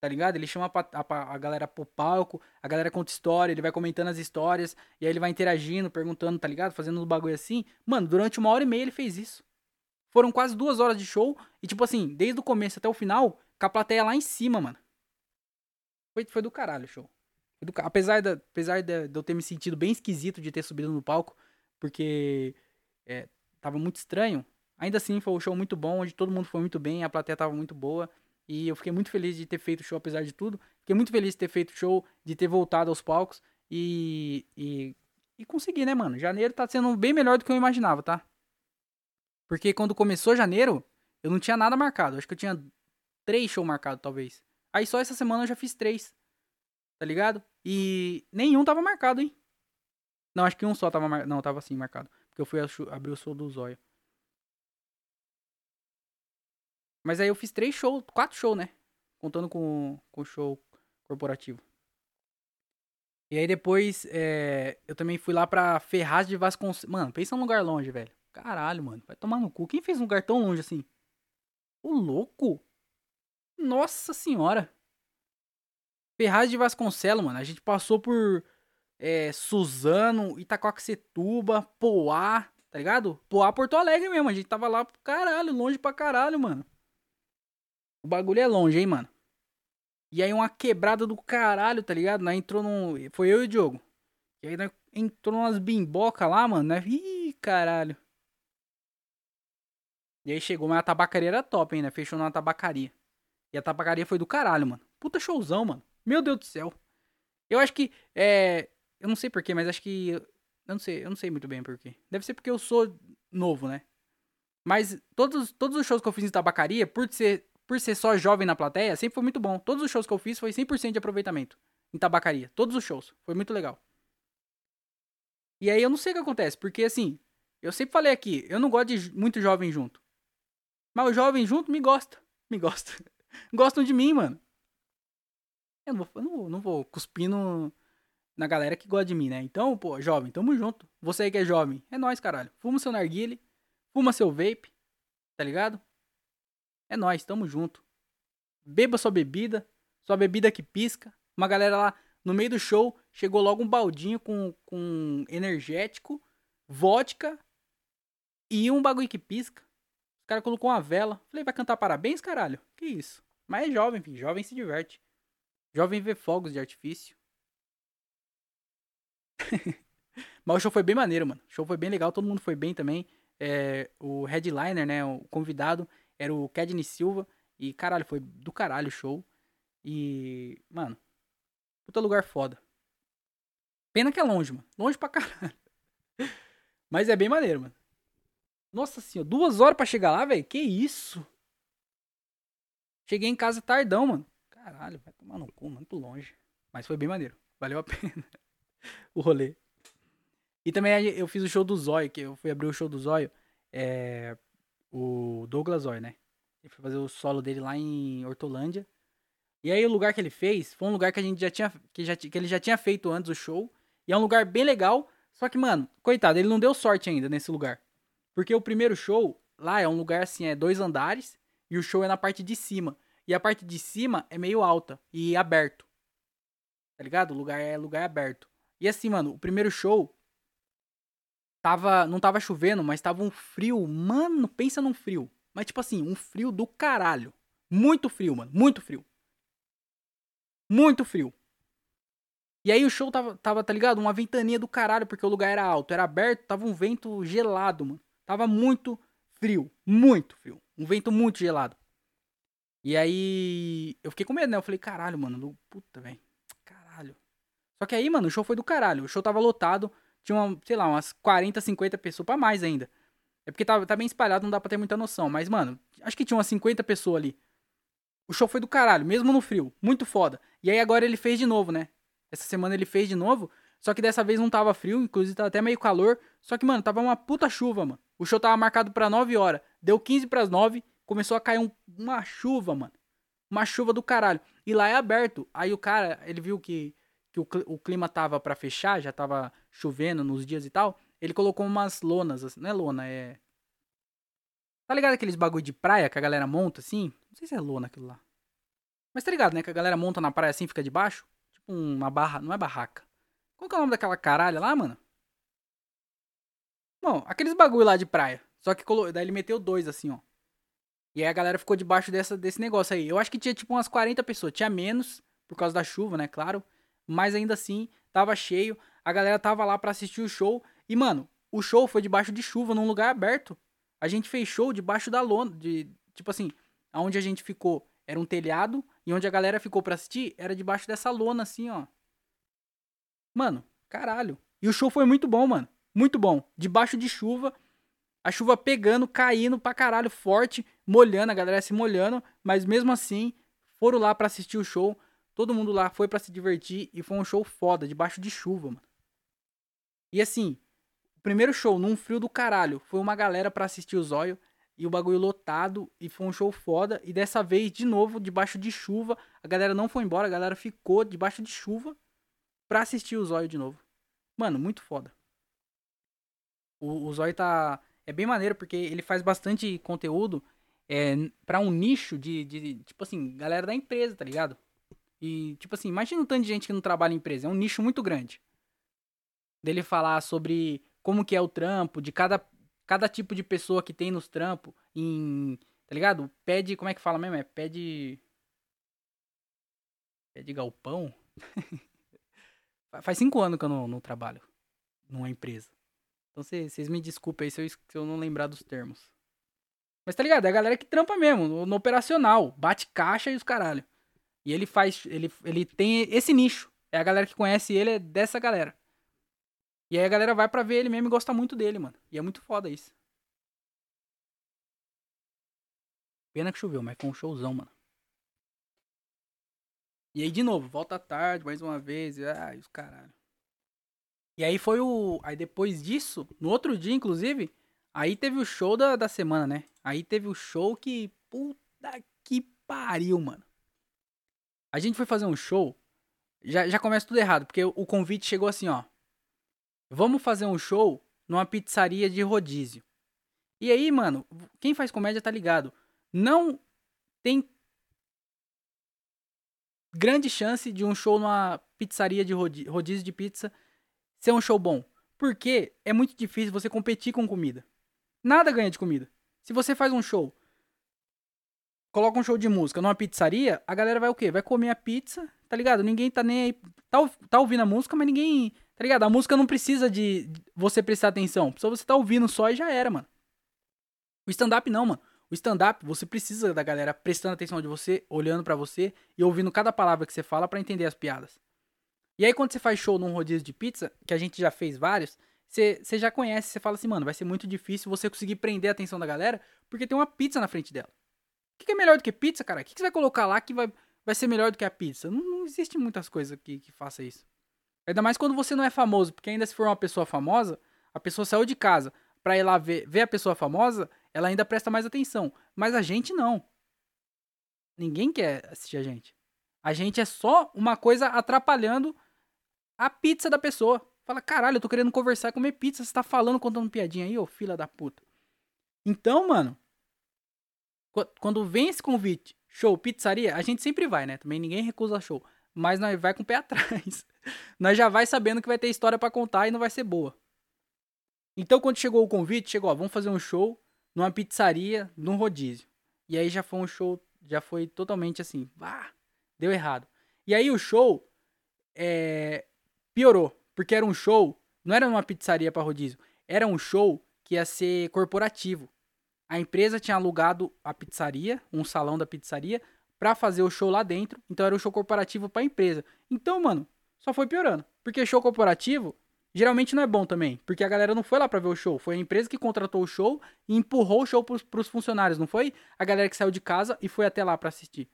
Tá ligado? Ele chama a, a, a, galera pro palco, a galera conta história, ele vai comentando as histórias, e aí ele vai interagindo, perguntando, tá ligado? Fazendo um bagulho assim. Mano, durante uma hora e meia ele fez isso. Foram quase duas horas de show, e tipo assim, desde o começo até o final, com a plateia lá em cima, mano. Foi, foi do caralho o show. Apesar, da, apesar de, de, eu ter me sentido bem esquisito de ter subido no palco, porque é, tava muito estranho, Ainda assim, foi um show muito bom, onde todo mundo foi muito bem, a plateia tava muito boa. E eu fiquei muito feliz de ter feito o show, apesar de tudo. Fiquei muito feliz de ter feito o show, de ter voltado aos palcos. E, e, e consegui, né, mano? Janeiro tá sendo bem melhor do que eu imaginava, tá? Porque quando começou janeiro, eu não tinha nada marcado. Acho que eu tinha três shows marcados, talvez. Aí só essa semana eu já fiz três. Tá ligado? E nenhum tava marcado, hein? Não, acho que um só tava marcado. Não, tava assim marcado. Porque eu fui abrir o show do Zóio. Mas aí eu fiz três shows, quatro shows, né? Contando com o show corporativo. E aí depois é, eu também fui lá pra Ferraz de Vasconcelos. Mano, pensa num lugar longe, velho. Caralho, mano. Vai tomar no cu. Quem fez um lugar tão longe assim? O louco? Nossa senhora. Ferraz de Vasconcelos, mano. A gente passou por é, Suzano, Itacoaxetuba, Poá, tá ligado? Poá, Porto Alegre mesmo. A gente tava lá, caralho, longe pra caralho, mano. O bagulho é longe, hein, mano. E aí uma quebrada do caralho, tá ligado? Nós entrou num. Foi eu e o Diogo. E aí nós entrou umas bimboca lá, mano. Né? Ih, caralho. E aí chegou, mas a tabacaria era top, hein, né? Fechou numa tabacaria. E a tabacaria foi do caralho, mano. Puta showzão, mano. Meu Deus do céu. Eu acho que. É. Eu não sei porquê, mas acho que. Eu não sei, eu não sei muito bem porquê. Deve ser porque eu sou novo, né? Mas todos, todos os shows que eu fiz em tabacaria, por ser por ser só jovem na plateia, sempre foi muito bom. Todos os shows que eu fiz foi 100% de aproveitamento em tabacaria. Todos os shows. Foi muito legal. E aí eu não sei o que acontece, porque assim, eu sempre falei aqui, eu não gosto de muito jovem junto. Mas o jovem junto me gosta. Me gosta. Gostam de mim, mano. Eu não vou, não, não vou cuspir na galera que gosta de mim, né? Então, pô, jovem, tamo junto. Você aí que é jovem, é nóis, caralho. Fuma seu narguile, fuma seu vape, tá ligado? É nóis, tamo junto. Beba sua bebida, sua bebida que pisca. Uma galera lá no meio do show chegou logo um baldinho com, com energético, vodka e um bagulho que pisca. O cara colocou uma vela. Falei, vai cantar parabéns, caralho? Que isso? Mas é jovem, filho. Jovem se diverte. Jovem vê fogos de artifício. Mas o show foi bem maneiro, mano. O show foi bem legal, todo mundo foi bem também. É, o headliner, né, o convidado, era o Kedney Silva. E, caralho, foi do caralho o show. E, mano, puta lugar foda. Pena que é longe, mano. Longe pra caralho. Mas é bem maneiro, mano. Nossa senhora, duas horas pra chegar lá, velho? Que isso? Cheguei em casa tardão, mano. Caralho, vai tomar no cu, muito longe. Mas foi bem maneiro. Valeu a pena o rolê. E também eu fiz o show do Zóio, que eu fui abrir o show do Zóio. É, o Douglas Zóio, né? Ele foi fazer o solo dele lá em Hortolândia. E aí o lugar que ele fez foi um lugar que a gente já tinha. Que, já, que ele já tinha feito antes do show. E é um lugar bem legal. Só que, mano, coitado, ele não deu sorte ainda nesse lugar. Porque o primeiro show lá é um lugar assim, é dois andares. E o show é na parte de cima. E a parte de cima é meio alta e aberto. Tá ligado? O lugar é lugar aberto. E assim, mano, o primeiro show tava, não tava chovendo, mas tava um frio, mano, pensa num frio. Mas tipo assim, um frio do caralho. Muito frio, mano, muito frio. Muito frio. E aí o show tava, tava, tá ligado? Uma ventania do caralho, porque o lugar era alto, era aberto, tava um vento gelado, mano. Tava muito frio, muito frio. Um vento muito gelado. E aí eu fiquei com medo, né? Eu falei, caralho, mano, puta, velho. Caralho. Só que aí, mano, o show foi do caralho. O show tava lotado. Tinha, uma, sei lá, umas 40, 50 pessoas pra mais ainda. É porque tá, tá bem espalhado, não dá pra ter muita noção. Mas, mano, acho que tinha umas 50 pessoas ali. O show foi do caralho, mesmo no frio. Muito foda. E aí agora ele fez de novo, né? Essa semana ele fez de novo. Só que dessa vez não tava frio, inclusive tava até meio calor. Só que, mano, tava uma puta chuva, mano. O show tava marcado pra 9 horas. Deu 15 pras 9. Começou a cair um, uma chuva, mano. Uma chuva do caralho. E lá é aberto. Aí o cara, ele viu que que o, o clima tava para fechar, já tava chovendo nos dias e tal, ele colocou umas lonas, assim, não é lona, é. Tá ligado aqueles bagulho de praia que a galera monta assim? Não sei se é lona aquilo lá. Mas tá ligado, né? Que a galera monta na praia assim, fica debaixo? Tipo uma barra. Não é barraca. Qual que é o nome daquela caralha lá, mano? Bom, aqueles bagulho lá de praia. Só que colo... daí ele meteu dois assim, ó. E aí a galera ficou debaixo dessa, desse negócio aí. Eu acho que tinha tipo umas 40 pessoas. Tinha menos, por causa da chuva, né? Claro mas ainda assim tava cheio. A galera tava lá para assistir o show. E, mano, o show foi debaixo de chuva, num lugar aberto. A gente fez show debaixo da lona. De, tipo assim, aonde a gente ficou era um telhado. E onde a galera ficou pra assistir era debaixo dessa lona, assim, ó. Mano, caralho. E o show foi muito bom, mano. Muito bom. Debaixo de chuva. A chuva pegando, caindo pra caralho forte, molhando, a galera se molhando, mas mesmo assim, foram lá para assistir o show. Todo mundo lá foi para se divertir e foi um show foda, debaixo de chuva, mano. E assim, o primeiro show num frio do caralho, foi uma galera para assistir o Zóio e o bagulho lotado e foi um show foda. E dessa vez, de novo, debaixo de chuva, a galera não foi embora, a galera ficou debaixo de chuva pra assistir o Zóio de novo. Mano, muito foda. O, o Zóio tá. É bem maneiro porque ele faz bastante conteúdo é, para um nicho de, de, tipo assim, galera da empresa, tá ligado? E, tipo assim, imagina um tanto de gente que não trabalha em empresa. É um nicho muito grande. Dele falar sobre como que é o trampo, de cada, cada tipo de pessoa que tem nos trampos, em. Tá ligado? Pede. Como é que fala mesmo? É pede. Pede galpão? Faz cinco anos que eu não, não trabalho numa empresa. Então vocês me desculpem aí se eu, se eu não lembrar dos termos. Mas tá ligado? É a galera que trampa mesmo, no, no operacional. Bate caixa e os caralho. E ele faz. Ele, ele tem esse nicho. É a galera que conhece ele, é dessa galera. E aí a galera vai pra ver ele mesmo e gosta muito dele, mano. E é muito foda isso. Pena que choveu, mas foi um showzão, mano. E aí, de novo, volta tarde, mais uma vez. Ai, os caralho. E aí foi o. Aí depois disso, no outro dia, inclusive, aí teve o show da, da semana, né? Aí teve o show que. Puta que pariu, mano. A gente foi fazer um show. Já, já começa tudo errado, porque o convite chegou assim, ó. Vamos fazer um show numa pizzaria de rodízio. E aí, mano, quem faz comédia tá ligado. Não tem grande chance de um show numa pizzaria de rodízio de pizza ser um show bom. Porque é muito difícil você competir com comida. Nada ganha de comida. Se você faz um show, coloca um show de música numa pizzaria, a galera vai o quê? Vai comer a pizza, tá ligado? Ninguém tá nem aí. Tá, tá ouvindo a música, mas ninguém. Tá ligado? A música não precisa de você prestar atenção. Só você tá ouvindo só e já era, mano. O stand-up não, mano. O stand-up, você precisa da galera prestando atenção de você, olhando para você e ouvindo cada palavra que você fala para entender as piadas. E aí, quando você faz show num rodízio de pizza, que a gente já fez vários, você, você já conhece, você fala assim, mano, vai ser muito difícil você conseguir prender a atenção da galera, porque tem uma pizza na frente dela. O que, que é melhor do que pizza, cara? O que, que você vai colocar lá que vai, vai ser melhor do que a pizza? Não, não existe muitas coisas que, que faça isso. Ainda mais quando você não é famoso, porque ainda se for uma pessoa famosa, a pessoa saiu de casa pra ir lá ver, ver a pessoa famosa, ela ainda presta mais atenção. Mas a gente não. Ninguém quer assistir a gente. A gente é só uma coisa atrapalhando a pizza da pessoa. Fala, caralho, eu tô querendo conversar e comer pizza. Você tá falando, contando piadinha aí, ô filha da puta. Então, mano, quando vem esse convite, show, pizzaria, a gente sempre vai, né? Também ninguém recusa show. Mas nós vai com o pé atrás. nós já vai sabendo que vai ter história para contar e não vai ser boa. Então, quando chegou o convite, chegou, ó, vamos fazer um show numa pizzaria, num rodízio. E aí já foi um show, já foi totalmente assim, bah, deu errado. E aí o show é, piorou, porque era um show, não era uma pizzaria para rodízio, era um show que ia ser corporativo. A empresa tinha alugado a pizzaria, um salão da pizzaria, para fazer o show lá dentro. Então era um show corporativo para a empresa. Então, mano, só foi piorando. Porque show corporativo geralmente não é bom também. Porque a galera não foi lá para ver o show. Foi a empresa que contratou o show e empurrou o show pros, pros funcionários. Não foi a galera que saiu de casa e foi até lá para assistir.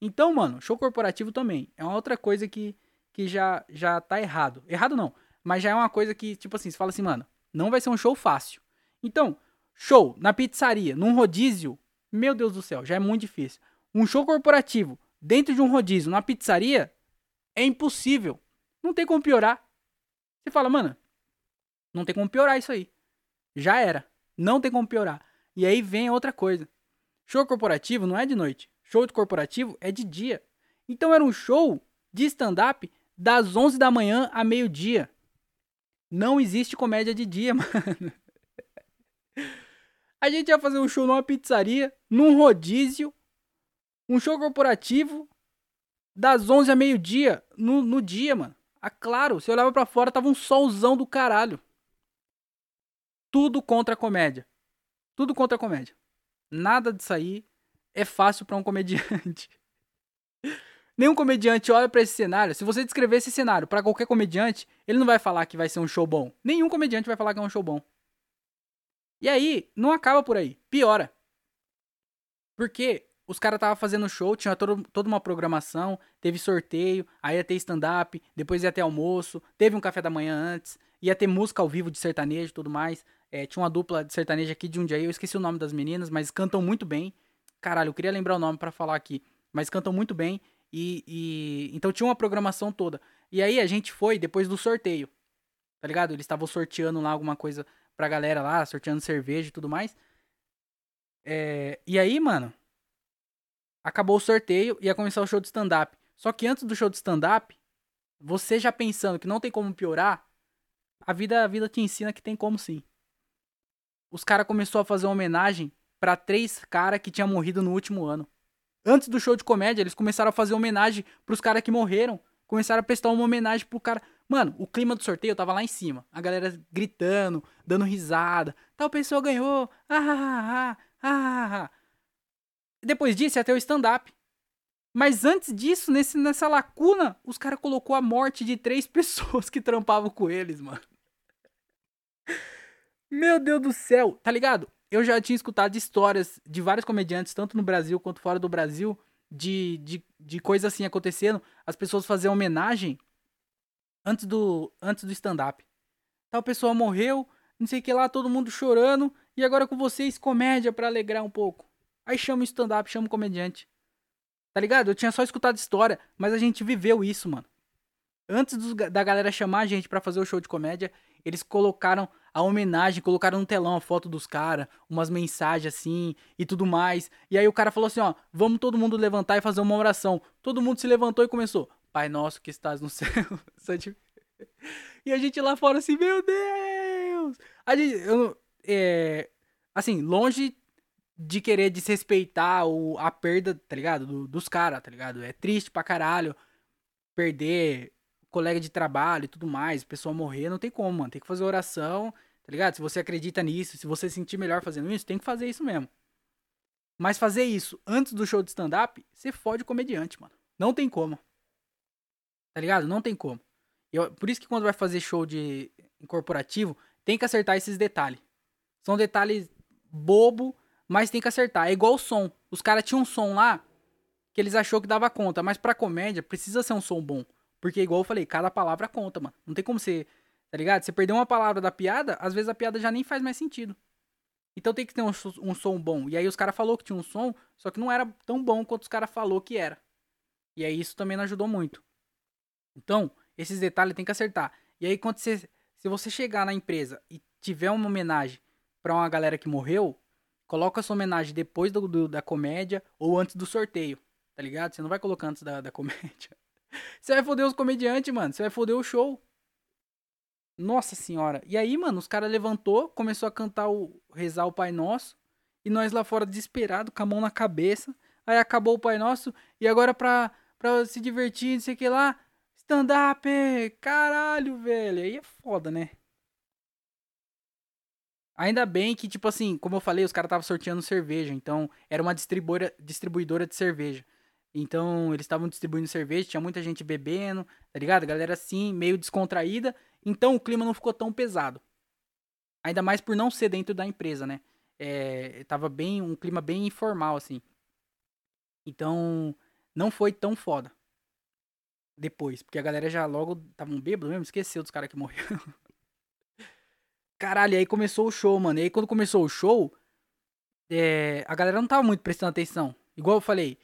Então, mano, show corporativo também. É uma outra coisa que que já, já tá errado. Errado não, mas já é uma coisa que, tipo assim, você fala assim, mano, não vai ser um show fácil. Então, show na pizzaria, num rodízio, meu Deus do céu, já é muito difícil. Um show corporativo dentro de um rodízio, na pizzaria, é impossível. Não tem como piorar. Você fala, mano, não tem como piorar isso aí. Já era. Não tem como piorar. E aí vem outra coisa. Show corporativo não é de noite. Show de corporativo é de dia. Então era um show de stand-up das 11 da manhã a meio-dia. Não existe comédia de dia, mano. A gente ia fazer um show numa pizzaria, num rodízio, um show corporativo das 11 a meio-dia, no, no dia, mano. Ah, claro, você olhava para fora, tava um solzão do caralho. Tudo contra a comédia. Tudo contra a comédia. Nada disso aí é fácil para um comediante. Nenhum comediante olha para esse cenário. Se você descrever esse cenário para qualquer comediante, ele não vai falar que vai ser um show bom. Nenhum comediante vai falar que é um show bom. E aí, não acaba por aí. Piora. Porque os caras estavam fazendo show, tinha todo, toda uma programação, teve sorteio, aí ia ter stand-up, depois ia ter almoço, teve um café da manhã antes, ia ter música ao vivo de sertanejo e tudo mais. É, tinha uma dupla de sertanejo aqui de um dia, eu esqueci o nome das meninas, mas cantam muito bem. Caralho, eu queria lembrar o nome para falar aqui, mas cantam muito bem. E, e, então tinha uma programação toda. E aí a gente foi depois do sorteio. Tá ligado? Eles estavam sorteando lá alguma coisa pra galera lá, sorteando cerveja e tudo mais. É, e aí, mano, acabou o sorteio e ia começar o show de stand-up. Só que antes do show de stand-up, você já pensando que não tem como piorar, a vida, a vida te ensina que tem como sim. Os caras começaram a fazer uma homenagem para três caras que tinham morrido no último ano. Antes do show de comédia, eles começaram a fazer homenagem pros caras que morreram. Começaram a prestar uma homenagem pro cara. Mano, o clima do sorteio tava lá em cima. A galera gritando, dando risada. Tal pessoa ganhou. Ah, ah, ah, ah, ah. Depois disso, ter o stand-up. Mas antes disso, nesse, nessa lacuna, os caras colocou a morte de três pessoas que trampavam com eles, mano. Meu Deus do céu, tá ligado? Eu já tinha escutado histórias de vários comediantes, tanto no Brasil quanto fora do Brasil, de, de, de coisas assim acontecendo, as pessoas faziam homenagem antes do, antes do stand-up. Tal pessoa morreu, não sei o que lá, todo mundo chorando, e agora com vocês, comédia para alegrar um pouco. Aí chama o stand-up, chama o comediante. Tá ligado? Eu tinha só escutado história, mas a gente viveu isso, mano. Antes dos, da galera chamar a gente para fazer o show de comédia, eles colocaram a homenagem, colocaram no telão a foto dos caras, umas mensagens assim e tudo mais. E aí o cara falou assim, ó, vamos todo mundo levantar e fazer uma oração. Todo mundo se levantou e começou, Pai nosso que estás no céu. e a gente lá fora assim, meu Deus! A gente, eu, é, assim, longe de querer desrespeitar o, a perda, tá ligado? Do, dos caras, tá ligado? É triste pra caralho perder colega de trabalho e tudo mais, pessoa morrer, não tem como, mano. Tem que fazer oração, tá ligado? Se você acredita nisso, se você se sentir melhor fazendo isso, tem que fazer isso mesmo. Mas fazer isso antes do show de stand-up, você fode o comediante, mano. Não tem como. Tá ligado? Não tem como. Eu, por isso que quando vai fazer show de corporativo, tem que acertar esses detalhes. São detalhes bobo, mas tem que acertar. É igual o som. Os caras tinham um som lá que eles achou que dava conta, mas pra comédia precisa ser um som bom. Porque, igual eu falei, cada palavra conta, mano. Não tem como você Tá ligado? Você perdeu uma palavra da piada, às vezes a piada já nem faz mais sentido. Então tem que ter um, um som bom. E aí os caras falou que tinha um som, só que não era tão bom quanto os caras falou que era. E aí isso também não ajudou muito. Então, esses detalhes tem que acertar. E aí quando você se você chegar na empresa e tiver uma homenagem para uma galera que morreu, coloca essa homenagem depois do, do, da comédia ou antes do sorteio, tá ligado? Você não vai colocar antes da, da comédia. Você vai foder os comediantes, mano. Você vai foder o show. Nossa senhora. E aí, mano, os caras levantou, começou a cantar o rezar o Pai Nosso, e nós lá fora desesperado, com a mão na cabeça. Aí acabou o Pai Nosso e agora pra, pra se divertir, não sei o que lá, stand up, caralho, velho. Aí é foda, né? Ainda bem que, tipo assim, como eu falei, os caras estavam sorteando cerveja. Então, era uma distribuidora, distribuidora de cerveja. Então, eles estavam distribuindo cerveja, tinha muita gente bebendo, tá ligado? Galera assim, meio descontraída. Então o clima não ficou tão pesado. Ainda mais por não ser dentro da empresa, né? É, tava bem, um clima bem informal, assim. Então, não foi tão foda. Depois, porque a galera já logo tava um bêbado mesmo, esqueceu dos caras que morreram. Caralho, aí começou o show, mano. E aí quando começou o show, é, a galera não tava muito prestando atenção. Igual eu falei,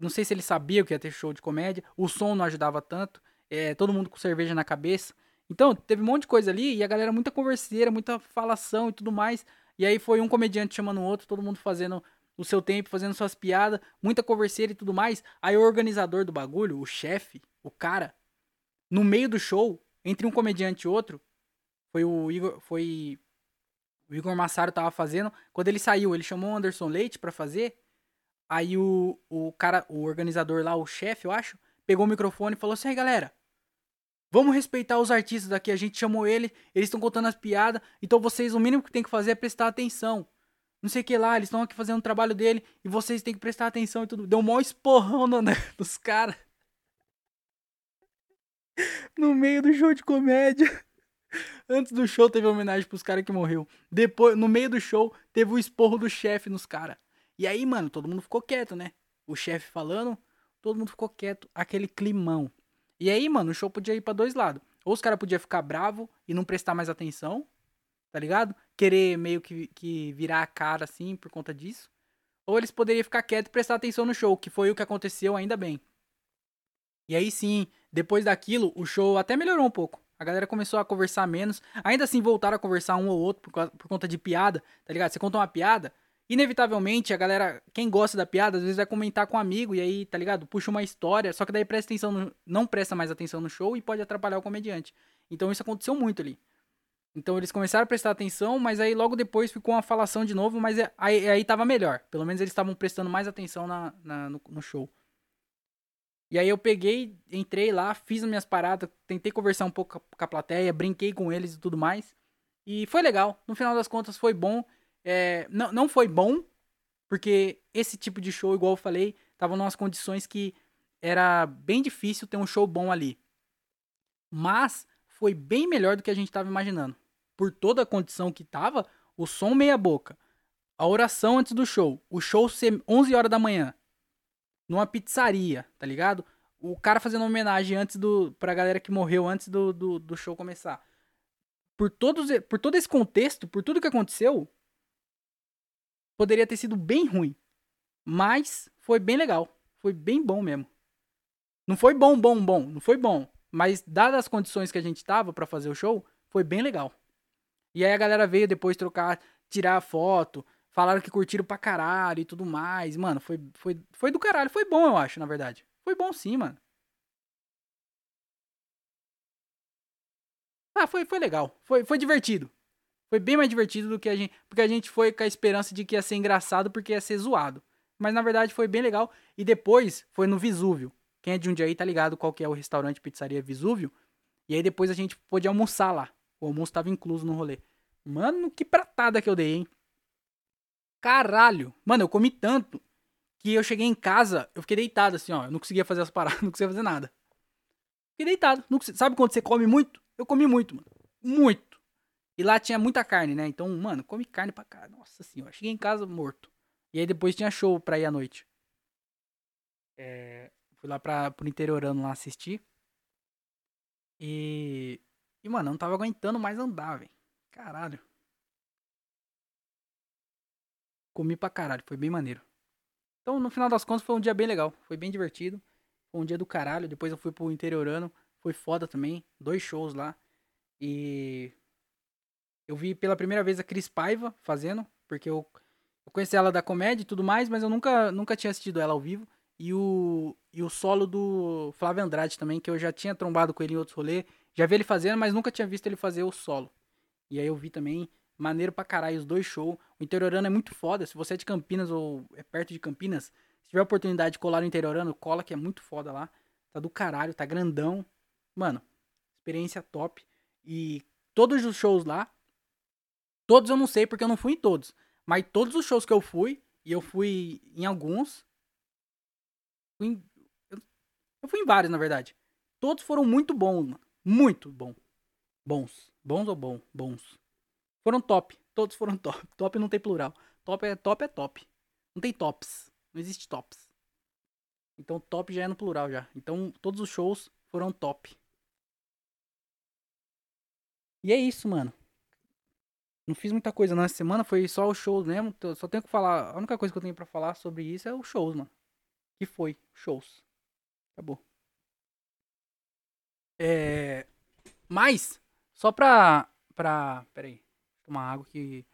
não sei se ele sabia que ia ter show de comédia, o som não ajudava tanto, é, todo mundo com cerveja na cabeça. Então, teve um monte de coisa ali e a galera muita converseira, muita falação e tudo mais. E aí foi um comediante chamando o outro, todo mundo fazendo o seu tempo, fazendo suas piadas, muita converseira e tudo mais. Aí o organizador do bagulho, o chefe, o cara, no meio do show, entre um comediante e outro, foi o Igor, foi o Igor Massaro tava fazendo. Quando ele saiu, ele chamou o Anderson Leite para fazer. Aí o, o cara, o organizador lá, o chefe, eu acho, pegou o microfone e falou assim: aí galera, Vamos respeitar os artistas aqui. A gente chamou ele, eles estão contando as piadas. Então vocês, o mínimo que tem que fazer é prestar atenção. Não sei o que lá, eles estão aqui fazendo o trabalho dele e vocês têm que prestar atenção e tudo. Deu um maior esporrão no, né, dos caras. No meio do show de comédia. Antes do show teve homenagem pros caras que morreu. Depois, no meio do show, teve o esporro do chefe nos caras. E aí, mano, todo mundo ficou quieto, né? O chefe falando, todo mundo ficou quieto. Aquele climão. E aí, mano, o show podia ir para dois lados. Ou os caras podiam ficar bravo e não prestar mais atenção, tá ligado? Querer meio que, que virar a cara assim por conta disso. Ou eles poderiam ficar quietos e prestar atenção no show, que foi o que aconteceu ainda bem. E aí sim, depois daquilo, o show até melhorou um pouco. A galera começou a conversar menos. Ainda assim, voltaram a conversar um ou outro por, por conta de piada, tá ligado? Você conta uma piada, inevitavelmente a galera, quem gosta da piada, às vezes vai comentar com um amigo e aí, tá ligado? Puxa uma história, só que daí presta atenção no, não presta mais atenção no show e pode atrapalhar o comediante. Então isso aconteceu muito ali. Então eles começaram a prestar atenção, mas aí logo depois ficou uma falação de novo, mas é, aí, aí tava melhor. Pelo menos eles estavam prestando mais atenção na, na no, no, show. E aí eu peguei, entrei lá, fiz as minhas paradas, tentei conversar um pouco com a plateia, brinquei com eles e tudo mais. E foi legal. No final das contas foi bom. É, não, não foi bom, porque esse tipo de show, igual eu falei, tava em umas condições que era bem difícil ter um show bom ali. Mas foi bem melhor do que a gente estava imaginando. Por toda a condição que tava, o som meia boca, a oração antes do show. O show ser 11 horas da manhã. Numa pizzaria, tá ligado? O cara fazendo homenagem antes do. pra galera que morreu antes do, do, do show começar. Por, todos, por todo esse contexto, por tudo que aconteceu, poderia ter sido bem ruim. Mas foi bem legal. Foi bem bom mesmo. Não foi bom, bom, bom. Não foi bom. Mas, dadas as condições que a gente tava para fazer o show, foi bem legal. E aí a galera veio depois trocar, tirar foto, falaram que curtiram pra caralho e tudo mais. Mano, foi, foi, foi do caralho. Foi bom, eu acho, na verdade. Foi bom sim, mano. Ah, foi, foi legal. Foi, foi divertido. Foi bem mais divertido do que a gente. Porque a gente foi com a esperança de que ia ser engraçado porque ia ser zoado. Mas na verdade foi bem legal. E depois foi no Visúvio. Quem é de um dia aí tá ligado qual que é o restaurante Pizzaria Visúvio. E aí depois a gente pôde almoçar lá. O almoço tava incluso no rolê. Mano, que pratada que eu dei, hein? Caralho. Mano, eu comi tanto que eu cheguei em casa, eu fiquei deitado assim, ó. Eu não conseguia fazer as paradas, não conseguia fazer nada. Fiquei deitado. Não, sabe quando você come muito? Eu comi muito, mano. Muito. E lá tinha muita carne, né? Então, mano, come carne pra cá. Nossa senhora. Cheguei em casa morto. E aí depois tinha show pra ir à noite. É, fui lá pra, pro interiorano lá assistir. E. E, mano, eu não tava aguentando mais andar, velho. Caralho. Comi pra caralho, foi bem maneiro. Então, no final das contas, foi um dia bem legal. Foi bem divertido. Foi um dia do caralho. Depois eu fui pro interiorano. Foi foda também. Dois shows lá. E. Eu vi pela primeira vez a Cris Paiva fazendo. Porque eu, eu conheci ela da comédia e tudo mais, mas eu nunca, nunca tinha assistido ela ao vivo. E o, e o solo do Flávio Andrade também, que eu já tinha trombado com ele em outros rolês. Já vi ele fazendo, mas nunca tinha visto ele fazer o solo. E aí eu vi também, maneiro pra caralho, os dois shows. O Interiorano é muito foda. Se você é de Campinas ou é perto de Campinas, se tiver oportunidade de colar no Interiorano, cola que é muito foda lá. Tá do caralho, tá grandão. Mano, experiência top. E todos os shows lá, todos eu não sei porque eu não fui em todos. Mas todos os shows que eu fui, e eu fui em alguns, Fui em, eu, eu fui em vários, na verdade. Todos foram muito bons, mano. Muito bom. Bons. Bons ou bom? Bons. Foram top. Todos foram top. Top não tem plural. Top é top é top. Não tem tops. Não existe tops. Então top já é no plural já. Então todos os shows foram top. E é isso, mano. Não fiz muita coisa nessa semana, foi só os shows mesmo. Só tenho que falar. A única coisa que eu tenho para falar sobre isso é os shows, mano que foi shows. Acabou. É, mas, só pra. pra pera aí. Tomar água que.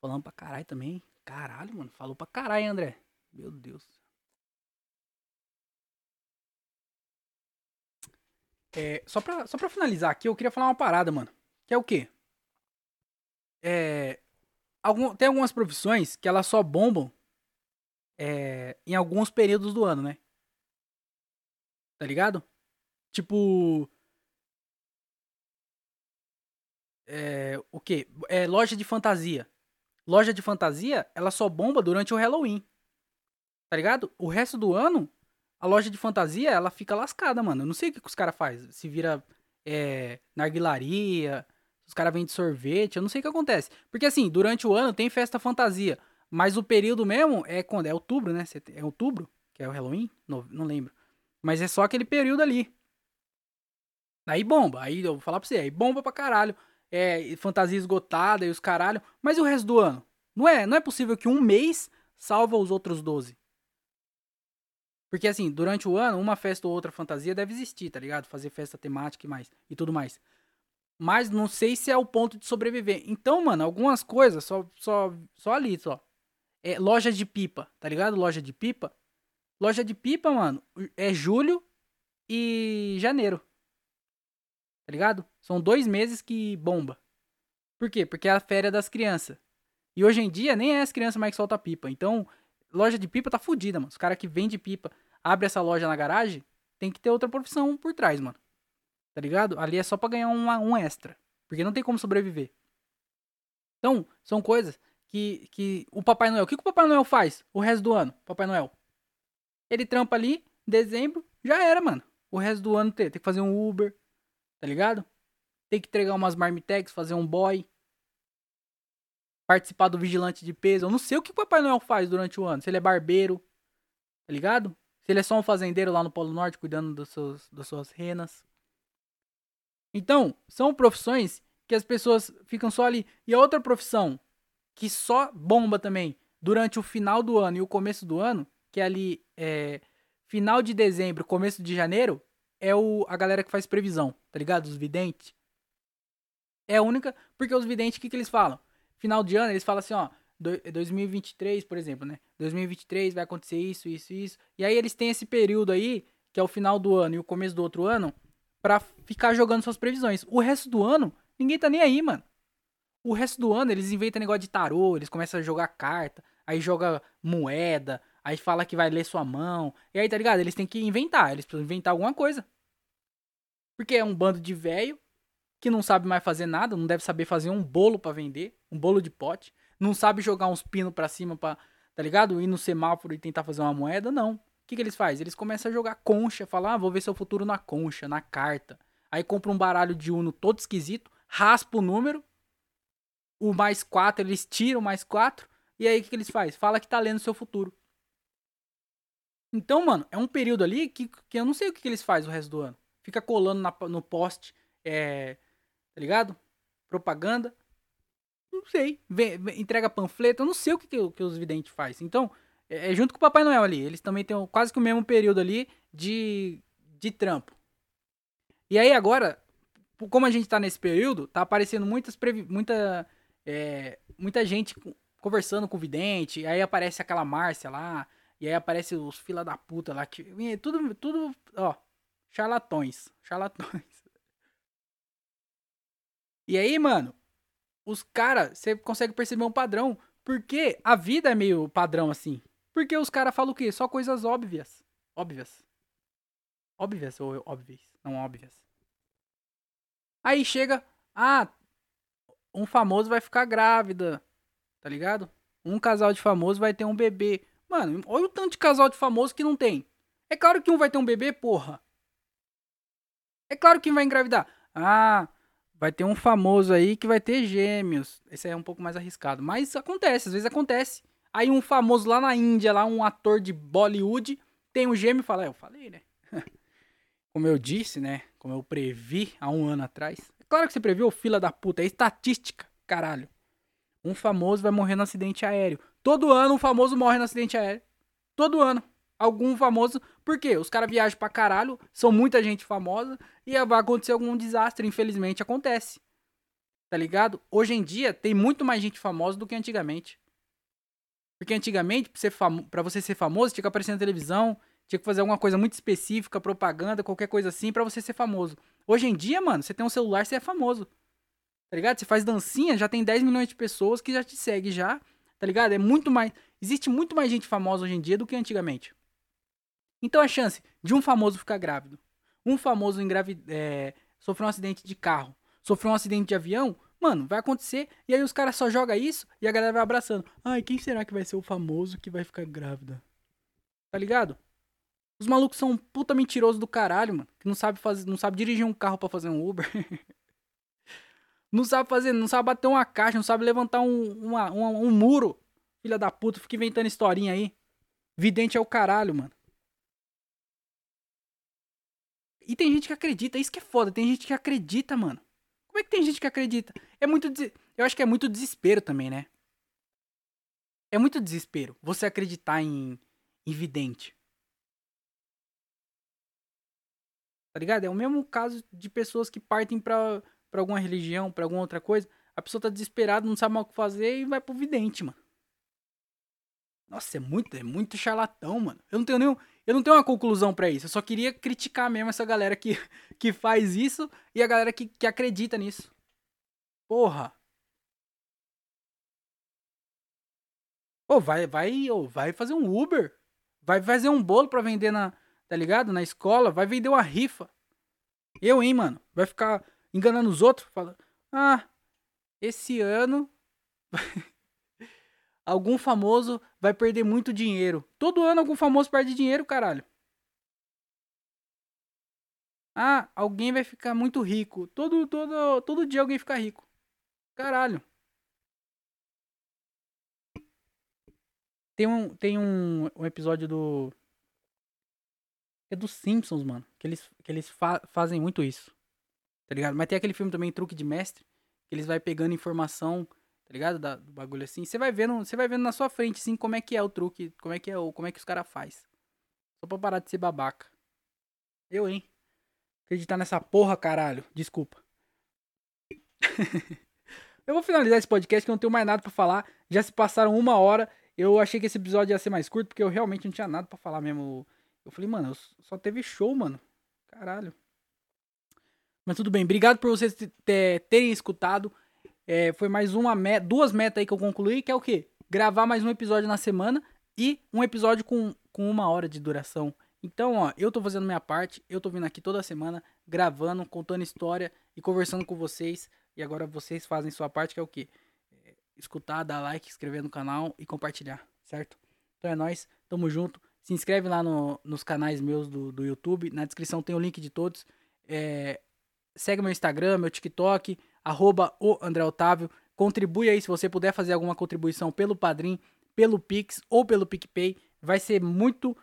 Falando pra caralho também. Caralho, mano. Falou pra caralho, André. Meu Deus. É, só, pra, só pra finalizar aqui, eu queria falar uma parada, mano. Que é o quê? É, algum, tem algumas profissões que elas só bombam é, em alguns períodos do ano, né? Tá ligado? Tipo. É, o que? É loja de fantasia. Loja de fantasia, ela só bomba durante o Halloween. Tá ligado? O resto do ano, a loja de fantasia, ela fica lascada, mano. Eu não sei o que, os caras fazem. Se vira é, narguilaria, os caras vendem sorvete, eu não sei o que acontece. Porque assim, durante o ano tem festa fantasia. Mas o período mesmo é quando? É outubro, né? É outubro, que é o Halloween? Não, não lembro. Mas é só aquele período ali. Aí bomba. Aí eu vou falar pra você, aí bomba pra caralho. É, fantasia esgotada e os caralho. Mas e o resto do ano? Não é, não é possível que um mês salva os outros 12. Porque assim, durante o ano, uma festa ou outra fantasia deve existir, tá ligado? Fazer festa temática e mais e tudo mais. Mas não sei se é o ponto de sobreviver. Então, mano, algumas coisas só só só ali, só. É, loja de pipa, tá ligado? Loja de pipa. Loja de pipa, mano, é julho e janeiro. Tá ligado? São dois meses que bomba. Por quê? Porque é a férias das crianças. E hoje em dia nem é as crianças mais que soltam pipa. Então, loja de pipa tá fodida, mano. Os caras que vendem pipa, abre essa loja na garagem, tem que ter outra profissão por trás, mano. Tá ligado? Ali é só pra ganhar uma, um extra. Porque não tem como sobreviver. Então, são coisas que, que o Papai Noel. O que, que o Papai Noel faz o resto do ano? Papai Noel. Ele trampa ali, dezembro, já era, mano. O resto do ano tem, tem que fazer um Uber, tá ligado? Tem que entregar umas marmitex, fazer um boy. participar do vigilante de peso. Eu não sei o que o Papai Noel faz durante o ano. Se ele é barbeiro, tá ligado? Se ele é só um fazendeiro lá no Polo Norte cuidando dos seus, das suas renas. Então, são profissões que as pessoas ficam só ali. E a outra profissão que só bomba também durante o final do ano e o começo do ano, que é ali é, final de dezembro, começo de janeiro, é o, a galera que faz previsão, tá ligado? Os videntes. É a única. Porque os videntes, o que, que eles falam? Final de ano, eles falam assim, ó. 2023, por exemplo, né? 2023 vai acontecer isso, isso, isso. E aí eles têm esse período aí, que é o final do ano e o começo do outro ano, para ficar jogando suas previsões. O resto do ano, ninguém tá nem aí, mano. O resto do ano eles inventam negócio de tarô, eles começam a jogar carta, aí joga moeda, aí fala que vai ler sua mão. E aí, tá ligado? Eles têm que inventar, eles precisam inventar alguma coisa. Porque é um bando de velho que não sabe mais fazer nada, não deve saber fazer um bolo para vender, um bolo de pote, não sabe jogar uns pinos para cima para, tá ligado? Ir no semáforo e tentar fazer uma moeda, não. O que, que eles fazem? Eles começam a jogar concha, falar, ah, vou ver seu futuro na concha, na carta. Aí compra um baralho de Uno todo esquisito, raspa o número, o mais quatro, eles tiram mais quatro, e aí o que, que eles fazem? Fala que tá lendo seu futuro. Então, mano, é um período ali que, que eu não sei o que, que eles fazem o resto do ano. Fica colando na, no poste é, Tá ligado? Propaganda. Não sei. Vem, entrega panfleto. Eu não sei o que, que, que os videntes fazem. Então, é, é, junto com o Papai Noel ali. Eles também têm quase que o mesmo período ali de, de trampo. E aí agora, como a gente tá nesse período, tá aparecendo muitas muita, é, muita gente conversando com o vidente. Aí aparece aquela Márcia lá. E aí aparece os fila da puta lá. Que, tudo, tudo, ó, charlatões. Charlatões. E aí, mano, os caras, você consegue perceber um padrão. Porque a vida é meio padrão assim. Porque os caras falam o quê? Só coisas óbvias. Óbvias. Óbvias ou óbvias? Não óbvias. Aí chega, ah, um famoso vai ficar grávida. Tá ligado? Um casal de famoso vai ter um bebê. Mano, olha o tanto de casal de famoso que não tem. É claro que um vai ter um bebê, porra. É claro que vai engravidar. Ah, vai ter um famoso aí que vai ter gêmeos. Esse é um pouco mais arriscado, mas acontece, às vezes acontece. Aí um famoso lá na Índia, lá um ator de Bollywood, tem um gêmeo e fala, é, eu falei, né? Como eu disse, né? Como eu previ há um ano atrás. É claro que você previu, fila da puta, é estatística, caralho. Um famoso vai morrer no acidente aéreo. Todo ano um famoso morre no acidente aéreo. Todo ano algum famoso. Por quê? Os caras viajam pra caralho, são muita gente famosa e vai acontecer algum desastre. Infelizmente acontece. Tá ligado? Hoje em dia tem muito mais gente famosa do que antigamente. Porque antigamente, pra você, famo pra você ser famoso, tinha que aparecer na televisão, tinha que fazer alguma coisa muito específica, propaganda, qualquer coisa assim, para você ser famoso. Hoje em dia, mano, você tem um celular, você é famoso. Tá ligado? Você faz dancinha, já tem 10 milhões de pessoas que já te seguem já. Tá ligado? É muito mais. Existe muito mais gente famosa hoje em dia do que antigamente. Então a chance de um famoso ficar grávido, um famoso engravid é, sofrer um acidente de carro, sofrer um acidente de avião, mano, vai acontecer. E aí os caras só jogam isso e a galera vai abraçando. Ai, quem será que vai ser o famoso que vai ficar grávida? Tá ligado? Os malucos são um puta mentiroso do caralho, mano. Que não sabe fazer, não sabe dirigir um carro para fazer um Uber. não sabe fazer, não sabe bater uma caixa, não sabe levantar um, uma, um, um muro. Filha da puta, fica inventando historinha aí. Vidente é o caralho, mano. E tem gente que acredita, isso que é foda, tem gente que acredita, mano. Como é que tem gente que acredita? É muito. Eu acho que é muito desespero também, né? É muito desespero você acreditar em, em vidente. Tá ligado? É o mesmo caso de pessoas que partem pra, pra alguma religião, pra alguma outra coisa. A pessoa tá desesperada, não sabe mais o que fazer e vai pro vidente, mano. Nossa, é muito, é muito charlatão, mano. Eu não tenho nenhum. Eu não tenho uma conclusão para isso. Eu só queria criticar mesmo essa galera que, que faz isso e a galera que, que acredita nisso. Porra. Ô, vai, vai, ô, vai fazer um Uber. Vai fazer um bolo pra vender na, tá ligado? Na escola. Vai vender uma rifa. Eu, hein, mano. Vai ficar enganando os outros. Falando, ah, esse ano. Algum famoso vai perder muito dinheiro. Todo ano algum famoso perde dinheiro, caralho. Ah, alguém vai ficar muito rico. Todo, todo, todo dia alguém fica rico. Caralho. Tem um, tem um, um episódio do. É dos Simpsons, mano. Que eles, que eles fa fazem muito isso. Tá ligado? Mas tem aquele filme também, Truque de Mestre. Que eles vai pegando informação, tá ligado? Da, do bagulho assim. Você vai vendo, você vai vendo na sua frente, assim, como é que é o truque, como é que é o, como é que os caras faz. Só pra parar de ser babaca. Eu, hein? Acreditar nessa porra, caralho. Desculpa. eu vou finalizar esse podcast que eu não tenho mais nada para falar. Já se passaram uma hora. Eu achei que esse episódio ia ser mais curto, porque eu realmente não tinha nada para falar mesmo. Eu falei, mano, só teve show, mano. Caralho. Mas tudo bem. Obrigado por vocês terem escutado. É, foi mais uma meta, duas metas aí que eu concluí, que é o quê? Gravar mais um episódio na semana e um episódio com, com uma hora de duração. Então, ó, eu tô fazendo minha parte, eu tô vindo aqui toda semana, gravando, contando história e conversando com vocês. E agora vocês fazem sua parte, que é o quê? É, escutar, dar like, inscrever no canal e compartilhar, certo? Então é nóis, tamo junto. Se inscreve lá no, nos canais meus do, do YouTube, na descrição tem o link de todos. É, segue meu Instagram, meu TikTok, arroba o André Otávio. Contribui aí se você puder fazer alguma contribuição pelo Padrim, pelo Pix ou pelo PicPay. Vai ser muito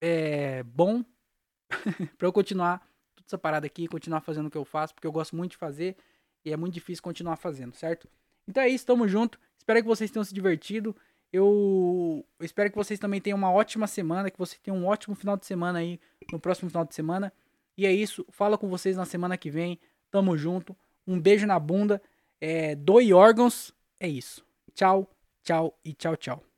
é, bom para eu continuar toda essa parada aqui, continuar fazendo o que eu faço, porque eu gosto muito de fazer e é muito difícil continuar fazendo, certo? Então é isso, tamo junto. Espero que vocês tenham se divertido. Eu espero que vocês também tenham uma ótima semana, que vocês tenham um ótimo final de semana aí no próximo final de semana. E é isso, falo com vocês na semana que vem. Tamo junto. Um beijo na bunda. É, doe órgãos. É isso. Tchau, tchau e tchau, tchau.